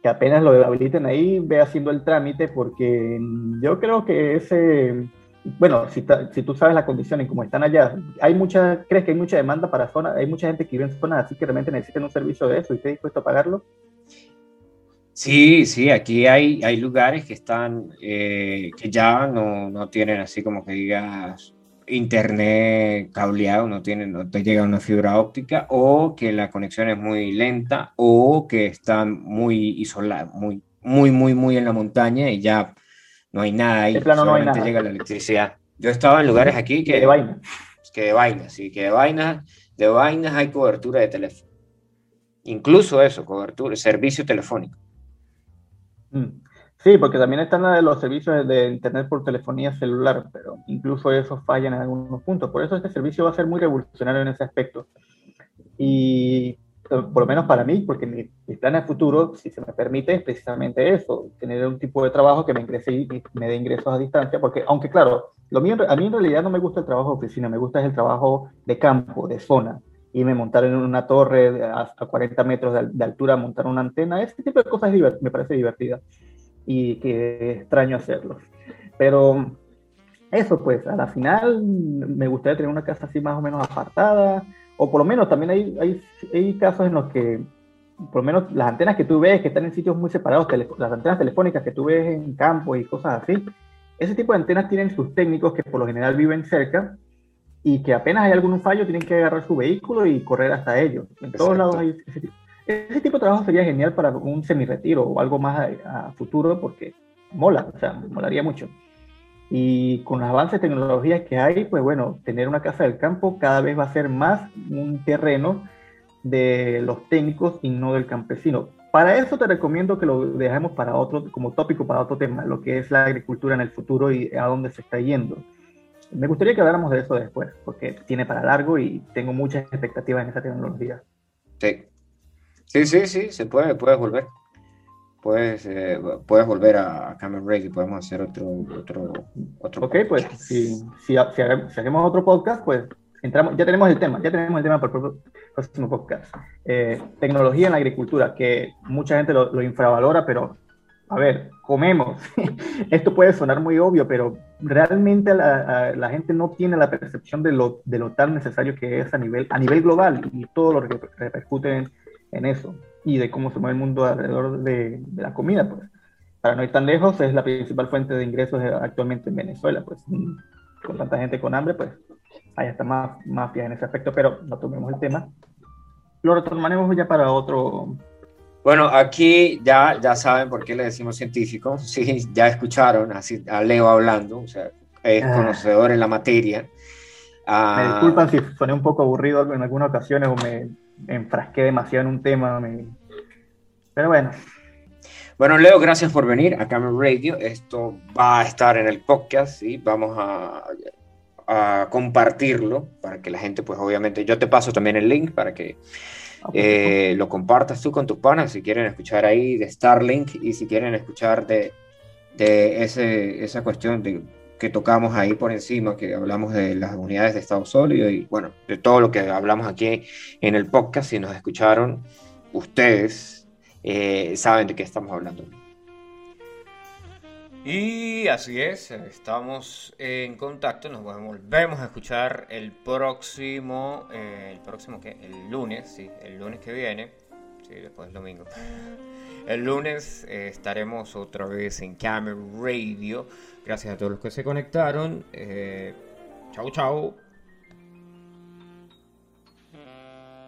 que, apenas lo habiliten ahí, ve haciendo el trámite, porque yo creo que ese, bueno, si, si tú sabes la condición y cómo están allá, hay mucha, ¿crees que hay mucha demanda para zonas? Hay mucha gente que vive en zonas así que realmente necesitan un servicio de eso y está dispuesto a pagarlo. Sí, sí, aquí hay, hay lugares que están, eh, que ya no, no, tienen así como que digas internet cableado, no tienen, no te llega una fibra óptica, o que la conexión es muy lenta, o que están muy isolados, muy, muy, muy, muy en la montaña y ya no hay nada ahí, plano no hay nada. llega la electricidad. Yo estaba en lugares aquí que... De vaina. Que de vainas, sí, que de vainas, de vainas hay cobertura de teléfono. Incluso eso, cobertura, servicio telefónico. Mm. Sí, porque también están los servicios de Internet por telefonía celular, pero incluso esos fallan en algunos puntos. Por eso este servicio va a ser muy revolucionario en ese aspecto. Y por lo menos para mí, porque mi, mi plan a futuro, si se me permite, es precisamente eso, tener un tipo de trabajo que me, ingrese y me dé ingresos a distancia, porque aunque claro, lo mío, a mí en realidad no me gusta el trabajo de oficina, me gusta el trabajo de campo, de zona y me montar en una torre a, 40 metros de, altura, montar una antena, este tipo de cosas me parece divertida y que extraño hacerlo. Pero eso pues, a la final me gustaría tener una casa así más o menos apartada, o por lo menos también hay, hay, hay casos en los que, por lo menos las antenas que tú ves que están en sitios muy separados, las antenas telefónicas que tú ves en campo y cosas así, ese tipo de antenas tienen sus técnicos que por lo general viven cerca y que apenas hay algún fallo tienen que agarrar su vehículo y correr hasta ellos. En todos lados hay ese tipo. ese tipo. de trabajo sería genial para un semi-retiro o algo más a, futuro porque mola, o sea, molaría mucho. Y con los avances de tecnologías que hay, pues bueno, tener una casa del campo cada vez va a ser más un terreno de los técnicos y no del campesino. Para eso te recomiendo que lo dejemos para otro, como tópico para otro tema, lo que es la agricultura en el futuro y a dónde se está yendo. Me gustaría que habláramos de eso después, porque tiene para largo y tengo muchas expectativas en esa tecnología. Sí, sí, sí, sí, se puede, puedes volver. Puedes, eh, puedes volver a Cameron Break y podemos hacer otro, otro, otro Ok, pues si, si, hacemos otro podcast, pues entramos, ya tenemos el tema, ya tenemos el tema para el próximo podcast. Eh, tecnología en la agricultura, que mucha gente lo, lo infravalora, pero a ver, comemos. Esto puede sonar muy obvio, pero realmente la, gente no tiene la percepción de lo, de lo tan necesario que es a nivel, a nivel global y todo lo que repercute en, eso y de cómo se mueve el mundo alrededor de, la comida. Pues. Para no ir tan lejos, es la principal fuente de ingresos actualmente en Venezuela. Pues con tanta gente con hambre, pues hay hasta más mafia en ese aspecto, pero no tomemos el tema. Lo retomaremos ya para otro, bueno, aquí ya, ya saben por qué le decimos científico, sí, ya escucharon así a Leo hablando, o sea, es ah. conocedor en la materia. Ah, me disculpan si soné un poco aburrido en algunas ocasiones o me, enfrasqué demasiado en un tema, pero bueno. Bueno, Leo, gracias por venir a Camera Radio. Esto va a estar en el podcast y vamos a, a compartirlo para que la gente, pues obviamente, yo te paso también el link para que Ah, eh, lo compartas tú con tus panas si quieren escuchar ahí de Starlink y si quieren escuchar de, de ese, esa cuestión de, que tocamos ahí por encima, que hablamos de las unidades de estado sólido y bueno, de todo lo que hablamos aquí en el podcast, si nos escucharon, ustedes eh, saben de qué estamos hablando. Y así es, estamos en contacto, nos volvemos a escuchar el próximo, eh, el próximo que, el lunes, sí, el lunes que viene, sí, después del domingo. El lunes eh, estaremos otra vez en Camera Radio. Gracias a todos los que se conectaron. Eh, chau, chau.